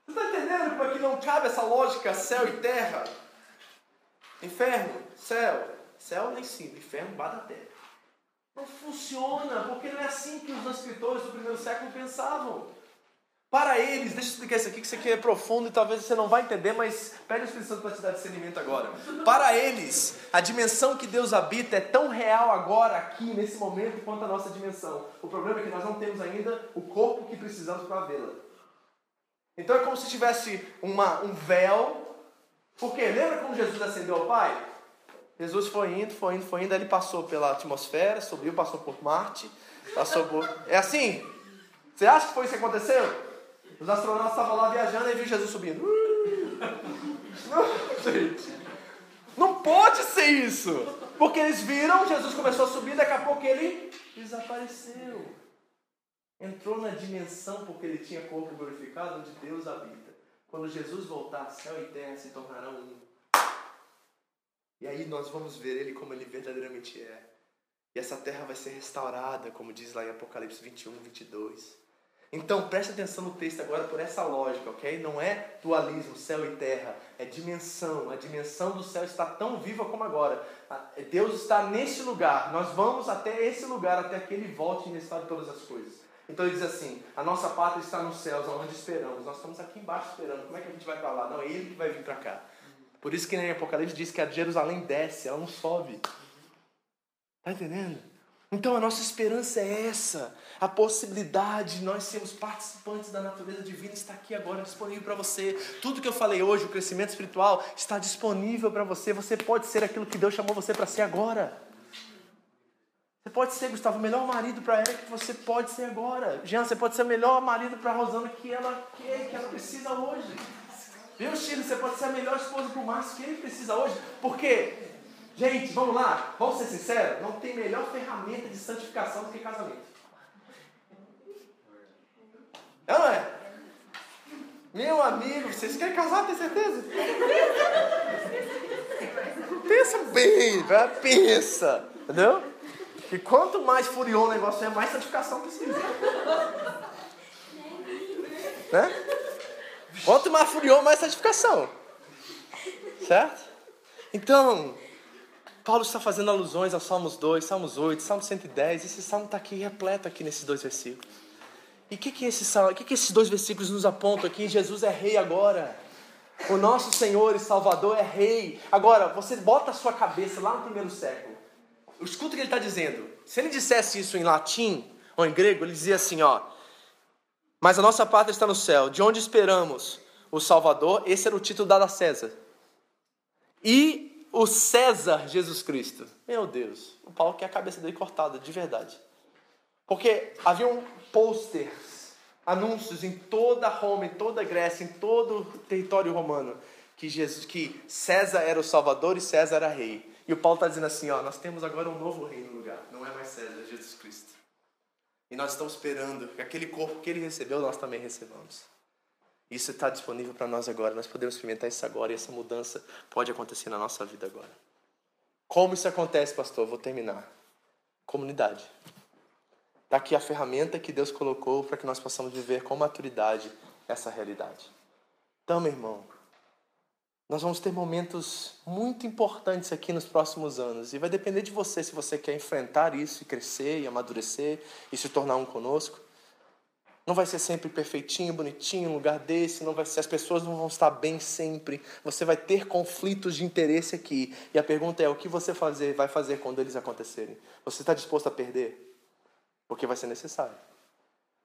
Você está entendendo como aqui não cabe essa lógica céu e terra? Inferno, céu. céu lá em cima, inferno embaixo da terra. Não funciona, porque não é assim que os escritores do primeiro século pensavam. Para eles, deixa eu explicar isso aqui, que isso aqui é profundo e talvez você não vai entender, mas pede o Espírito Santo para te dar discernimento agora. Para eles, a dimensão que Deus habita é tão real agora, aqui, nesse momento, quanto a nossa dimensão. O problema é que nós não temos ainda o corpo que precisamos para vê-la. Então é como se tivesse uma, um véu. Porque lembra como Jesus ascendeu ao Pai? Jesus foi indo, foi indo, foi indo, aí ele passou pela atmosfera, subiu, passou por Marte, passou por. É assim? Você acha que foi isso que aconteceu? Os astronautas estavam lá viajando e viu Jesus subindo. Não, [LAUGHS] gente. Não pode ser isso. Porque eles viram, Jesus começou a subir, daqui a pouco ele desapareceu. Entrou na dimensão porque ele tinha corpo glorificado onde Deus habita. Quando Jesus voltar, céu e terra se tornarão um. E aí nós vamos ver ele como ele verdadeiramente é. E essa terra vai ser restaurada, como diz lá em Apocalipse 21, 22. Então preste atenção no texto agora por essa lógica, ok? Não é dualismo, céu e terra, é dimensão. A dimensão do céu está tão viva como agora. Deus está nesse lugar. Nós vamos até esse lugar, até que Ele volte e restaure todas as coisas. Então ele diz assim: a nossa pátria está nos céus, onde esperamos. Nós estamos aqui embaixo esperando. Como é que a gente vai para lá? Não, é Ele que vai vir para cá. Por isso que em Apocalipse diz que a Jerusalém desce, ela não sobe. Está entendendo? Então a nossa esperança é essa. A possibilidade de nós sermos participantes da natureza divina está aqui agora disponível para você. Tudo que eu falei hoje, o crescimento espiritual, está disponível para você. Você pode ser aquilo que Deus chamou você para ser agora. Você pode ser, Gustavo, o melhor marido para ela que você pode ser agora. Jean, você pode ser o melhor marido para Rosana que ela quer, que ela precisa hoje. Viu, Chile? Você pode ser a melhor esposa para o Márcio que ele precisa hoje. Por quê? Gente, vamos lá, vamos ser sinceros, não tem melhor ferramenta de santificação do que casamento. Não é? Meu amigo, vocês querem casar, tem certeza? pensa bem, pensa, entendeu? E quanto mais furiou o negócio é, mais santificação precisa. Né? Quanto mais furiou, mais santificação. Certo? Então, Paulo está fazendo alusões aos Salmos 2, Salmos 8, Salmo 110. Esse salmo está aqui repleto aqui nesses dois versículos. E o que, que, esse, que, que esses dois versículos nos apontam aqui? Jesus é rei agora. O nosso Senhor e Salvador é rei. Agora, você bota a sua cabeça lá no primeiro século. Escuta o que ele está dizendo. Se ele dissesse isso em latim ou em grego, ele dizia assim: ó. Mas a nossa pátria está no céu, de onde esperamos o Salvador. Esse era o título dado a César. E o César Jesus Cristo. Meu Deus, o Paulo quer a cabeça dele cortada, de verdade. Porque haviam posters, anúncios em toda Roma, em toda Grécia, em todo o território romano, que, Jesus, que César era o Salvador e César era rei. E o Paulo está dizendo assim: ó, nós temos agora um novo rei no lugar, não é mais César, é Jesus Cristo. E nós estamos esperando que aquele corpo que ele recebeu, nós também recebamos. Isso está disponível para nós agora. Nós podemos experimentar isso agora e essa mudança pode acontecer na nossa vida agora. Como isso acontece, pastor? Vou terminar. Comunidade. Está aqui a ferramenta que Deus colocou para que nós possamos viver com maturidade essa realidade. Então, meu irmão, nós vamos ter momentos muito importantes aqui nos próximos anos e vai depender de você se você quer enfrentar isso e crescer e amadurecer e se tornar um conosco. Não vai ser sempre perfeitinho, bonitinho, um lugar desse, não vai ser, as pessoas não vão estar bem sempre. Você vai ter conflitos de interesse aqui. E a pergunta é: o que você fazer, vai fazer quando eles acontecerem? Você está disposto a perder? Porque vai ser necessário.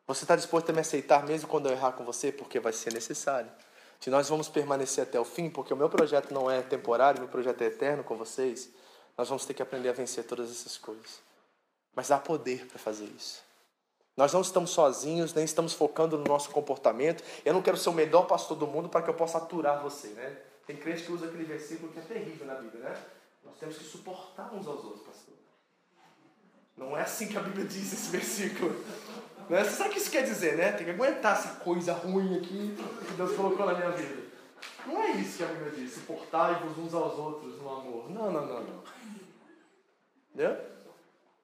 Você está disposto a me aceitar mesmo quando eu errar com você? Porque vai ser necessário. Se nós vamos permanecer até o fim, porque o meu projeto não é temporário, meu projeto é eterno com vocês, nós vamos ter que aprender a vencer todas essas coisas. Mas há poder para fazer isso. Nós não estamos sozinhos, nem estamos focando no nosso comportamento. Eu não quero ser o melhor pastor do mundo para que eu possa aturar você, né? Tem crente que usa aquele versículo que é terrível na Bíblia, né? Nós temos que suportar uns aos outros, pastor. Não é assim que a Bíblia diz esse versículo. Né? Você sabe o que isso quer dizer, né? Tem que aguentar essa coisa ruim aqui que Deus colocou na minha vida. Não é isso que a Bíblia diz, suportai-vos uns aos outros no amor. Não, não, não, não. Entendeu?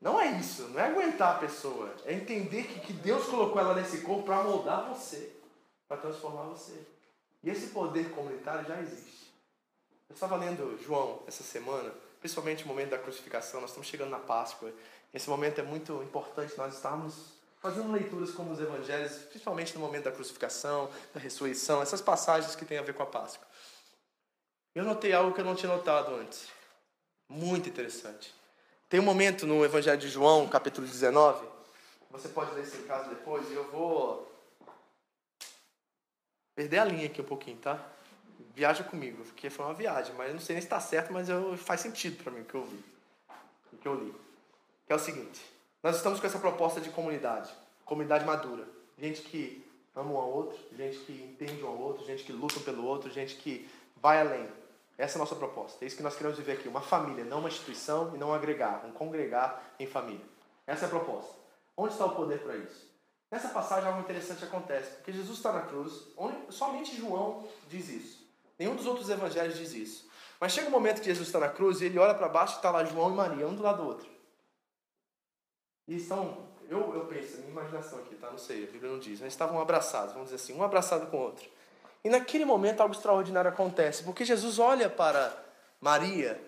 Não é isso, não é aguentar a pessoa, é entender que, que Deus colocou ela nesse corpo para moldar você, para transformar você. E esse poder comunitário já existe. Eu estava lendo João essa semana, principalmente o momento da crucificação, nós estamos chegando na Páscoa. Esse momento é muito importante nós estarmos fazendo leituras como os evangelhos, principalmente no momento da crucificação, da ressurreição, essas passagens que têm a ver com a Páscoa. Eu notei algo que eu não tinha notado antes. Muito interessante. Tem um momento no Evangelho de João, capítulo 19, você pode ler isso em casa depois, e eu vou perder a linha aqui um pouquinho, tá? Viaja comigo, porque foi uma viagem, mas eu não sei nem se está certo, mas eu, faz sentido para mim o que eu vi, o que eu li. Que é o seguinte: nós estamos com essa proposta de comunidade, comunidade madura. Gente que ama um ao outro, gente que entende um ao outro, gente que luta pelo outro, gente que vai além. Essa é a nossa proposta. É isso que nós queremos viver aqui. Uma família, não uma instituição e não agregar, um congregar em família. Essa é a proposta. Onde está o poder para isso? Nessa passagem algo interessante acontece, porque Jesus está na cruz, onde somente João diz isso. Nenhum dos outros evangelhos diz isso. Mas chega um momento que Jesus está na cruz e ele olha para baixo e está lá João e Maria, um do lado do outro. E estão, eu, eu penso, minha imaginação aqui, tá? Não sei, a Bíblia não diz, mas estavam abraçados, vamos dizer assim, um abraçado com o outro. E naquele momento algo extraordinário acontece, porque Jesus olha para Maria,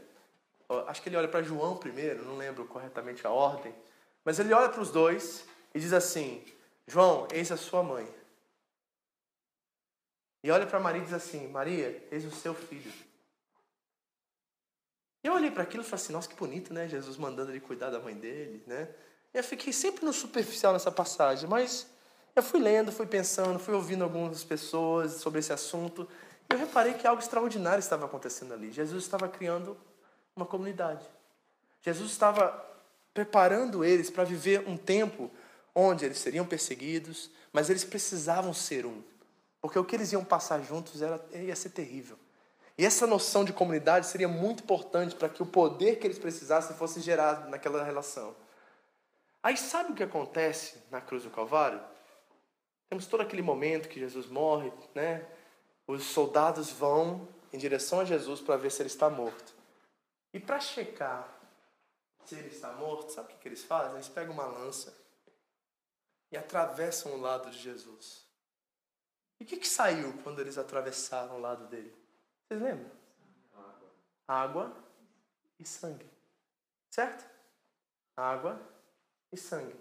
acho que ele olha para João primeiro, não lembro corretamente a ordem, mas ele olha para os dois e diz assim: João, eis a sua mãe. E olha para Maria e diz assim: Maria, eis o seu filho. E eu olhei para aquilo e falei assim: nossa, que bonito, né? Jesus mandando ele cuidar da mãe dele, né? Eu fiquei sempre no superficial nessa passagem, mas eu fui lendo, fui pensando, fui ouvindo algumas pessoas sobre esse assunto, e eu reparei que algo extraordinário estava acontecendo ali. Jesus estava criando uma comunidade. Jesus estava preparando eles para viver um tempo onde eles seriam perseguidos, mas eles precisavam ser um. Porque o que eles iam passar juntos era, ia ser terrível. E essa noção de comunidade seria muito importante para que o poder que eles precisassem fosse gerado naquela relação. Aí sabe o que acontece na cruz do Calvário? Temos todo aquele momento que Jesus morre, né? Os soldados vão em direção a Jesus para ver se ele está morto. E para checar se ele está morto, sabe o que, eles fazem? Eles pegam uma lança e atravessam o lado de Jesus. E o que, que saiu quando eles atravessaram o lado dele? Vocês lembram? Água. Água e sangue. Certo? Água e sangue.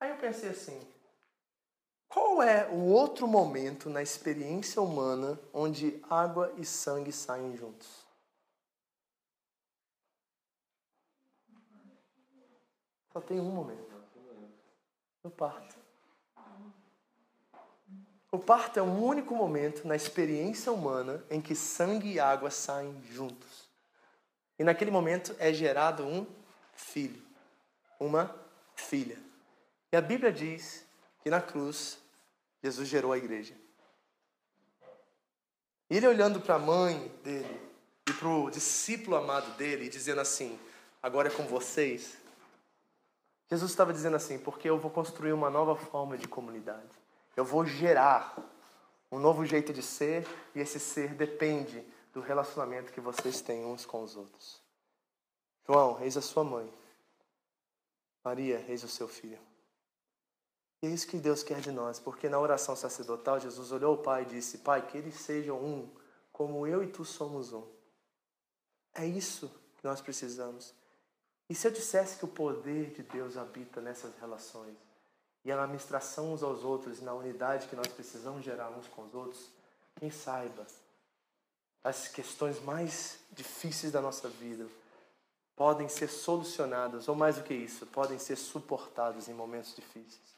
Aí eu pensei assim: qual é o outro momento na experiência humana onde água e sangue saem juntos? Só tem um momento. No parto. O parto é o único momento na experiência humana em que sangue e água saem juntos. E naquele momento é gerado um filho, uma filha. E a Bíblia diz que na cruz Jesus gerou a igreja. E ele olhando para a mãe dele e para o discípulo amado dele e dizendo assim: agora é com vocês. Jesus estava dizendo assim: porque eu vou construir uma nova forma de comunidade. Eu vou gerar um novo jeito de ser e esse ser depende do relacionamento que vocês têm uns com os outros. João, eis a sua mãe. Maria, eis o seu filho. E é isso que Deus quer de nós, porque na oração sacerdotal, Jesus olhou o Pai e disse: Pai, que eles sejam um, como eu e tu somos um. É isso que nós precisamos. E se eu dissesse que o poder de Deus habita nessas relações, e na administração uns aos outros, e na unidade que nós precisamos gerar uns com os outros, quem saiba, as questões mais difíceis da nossa vida, podem ser solucionadas, ou mais do que isso, podem ser suportadas em momentos difíceis.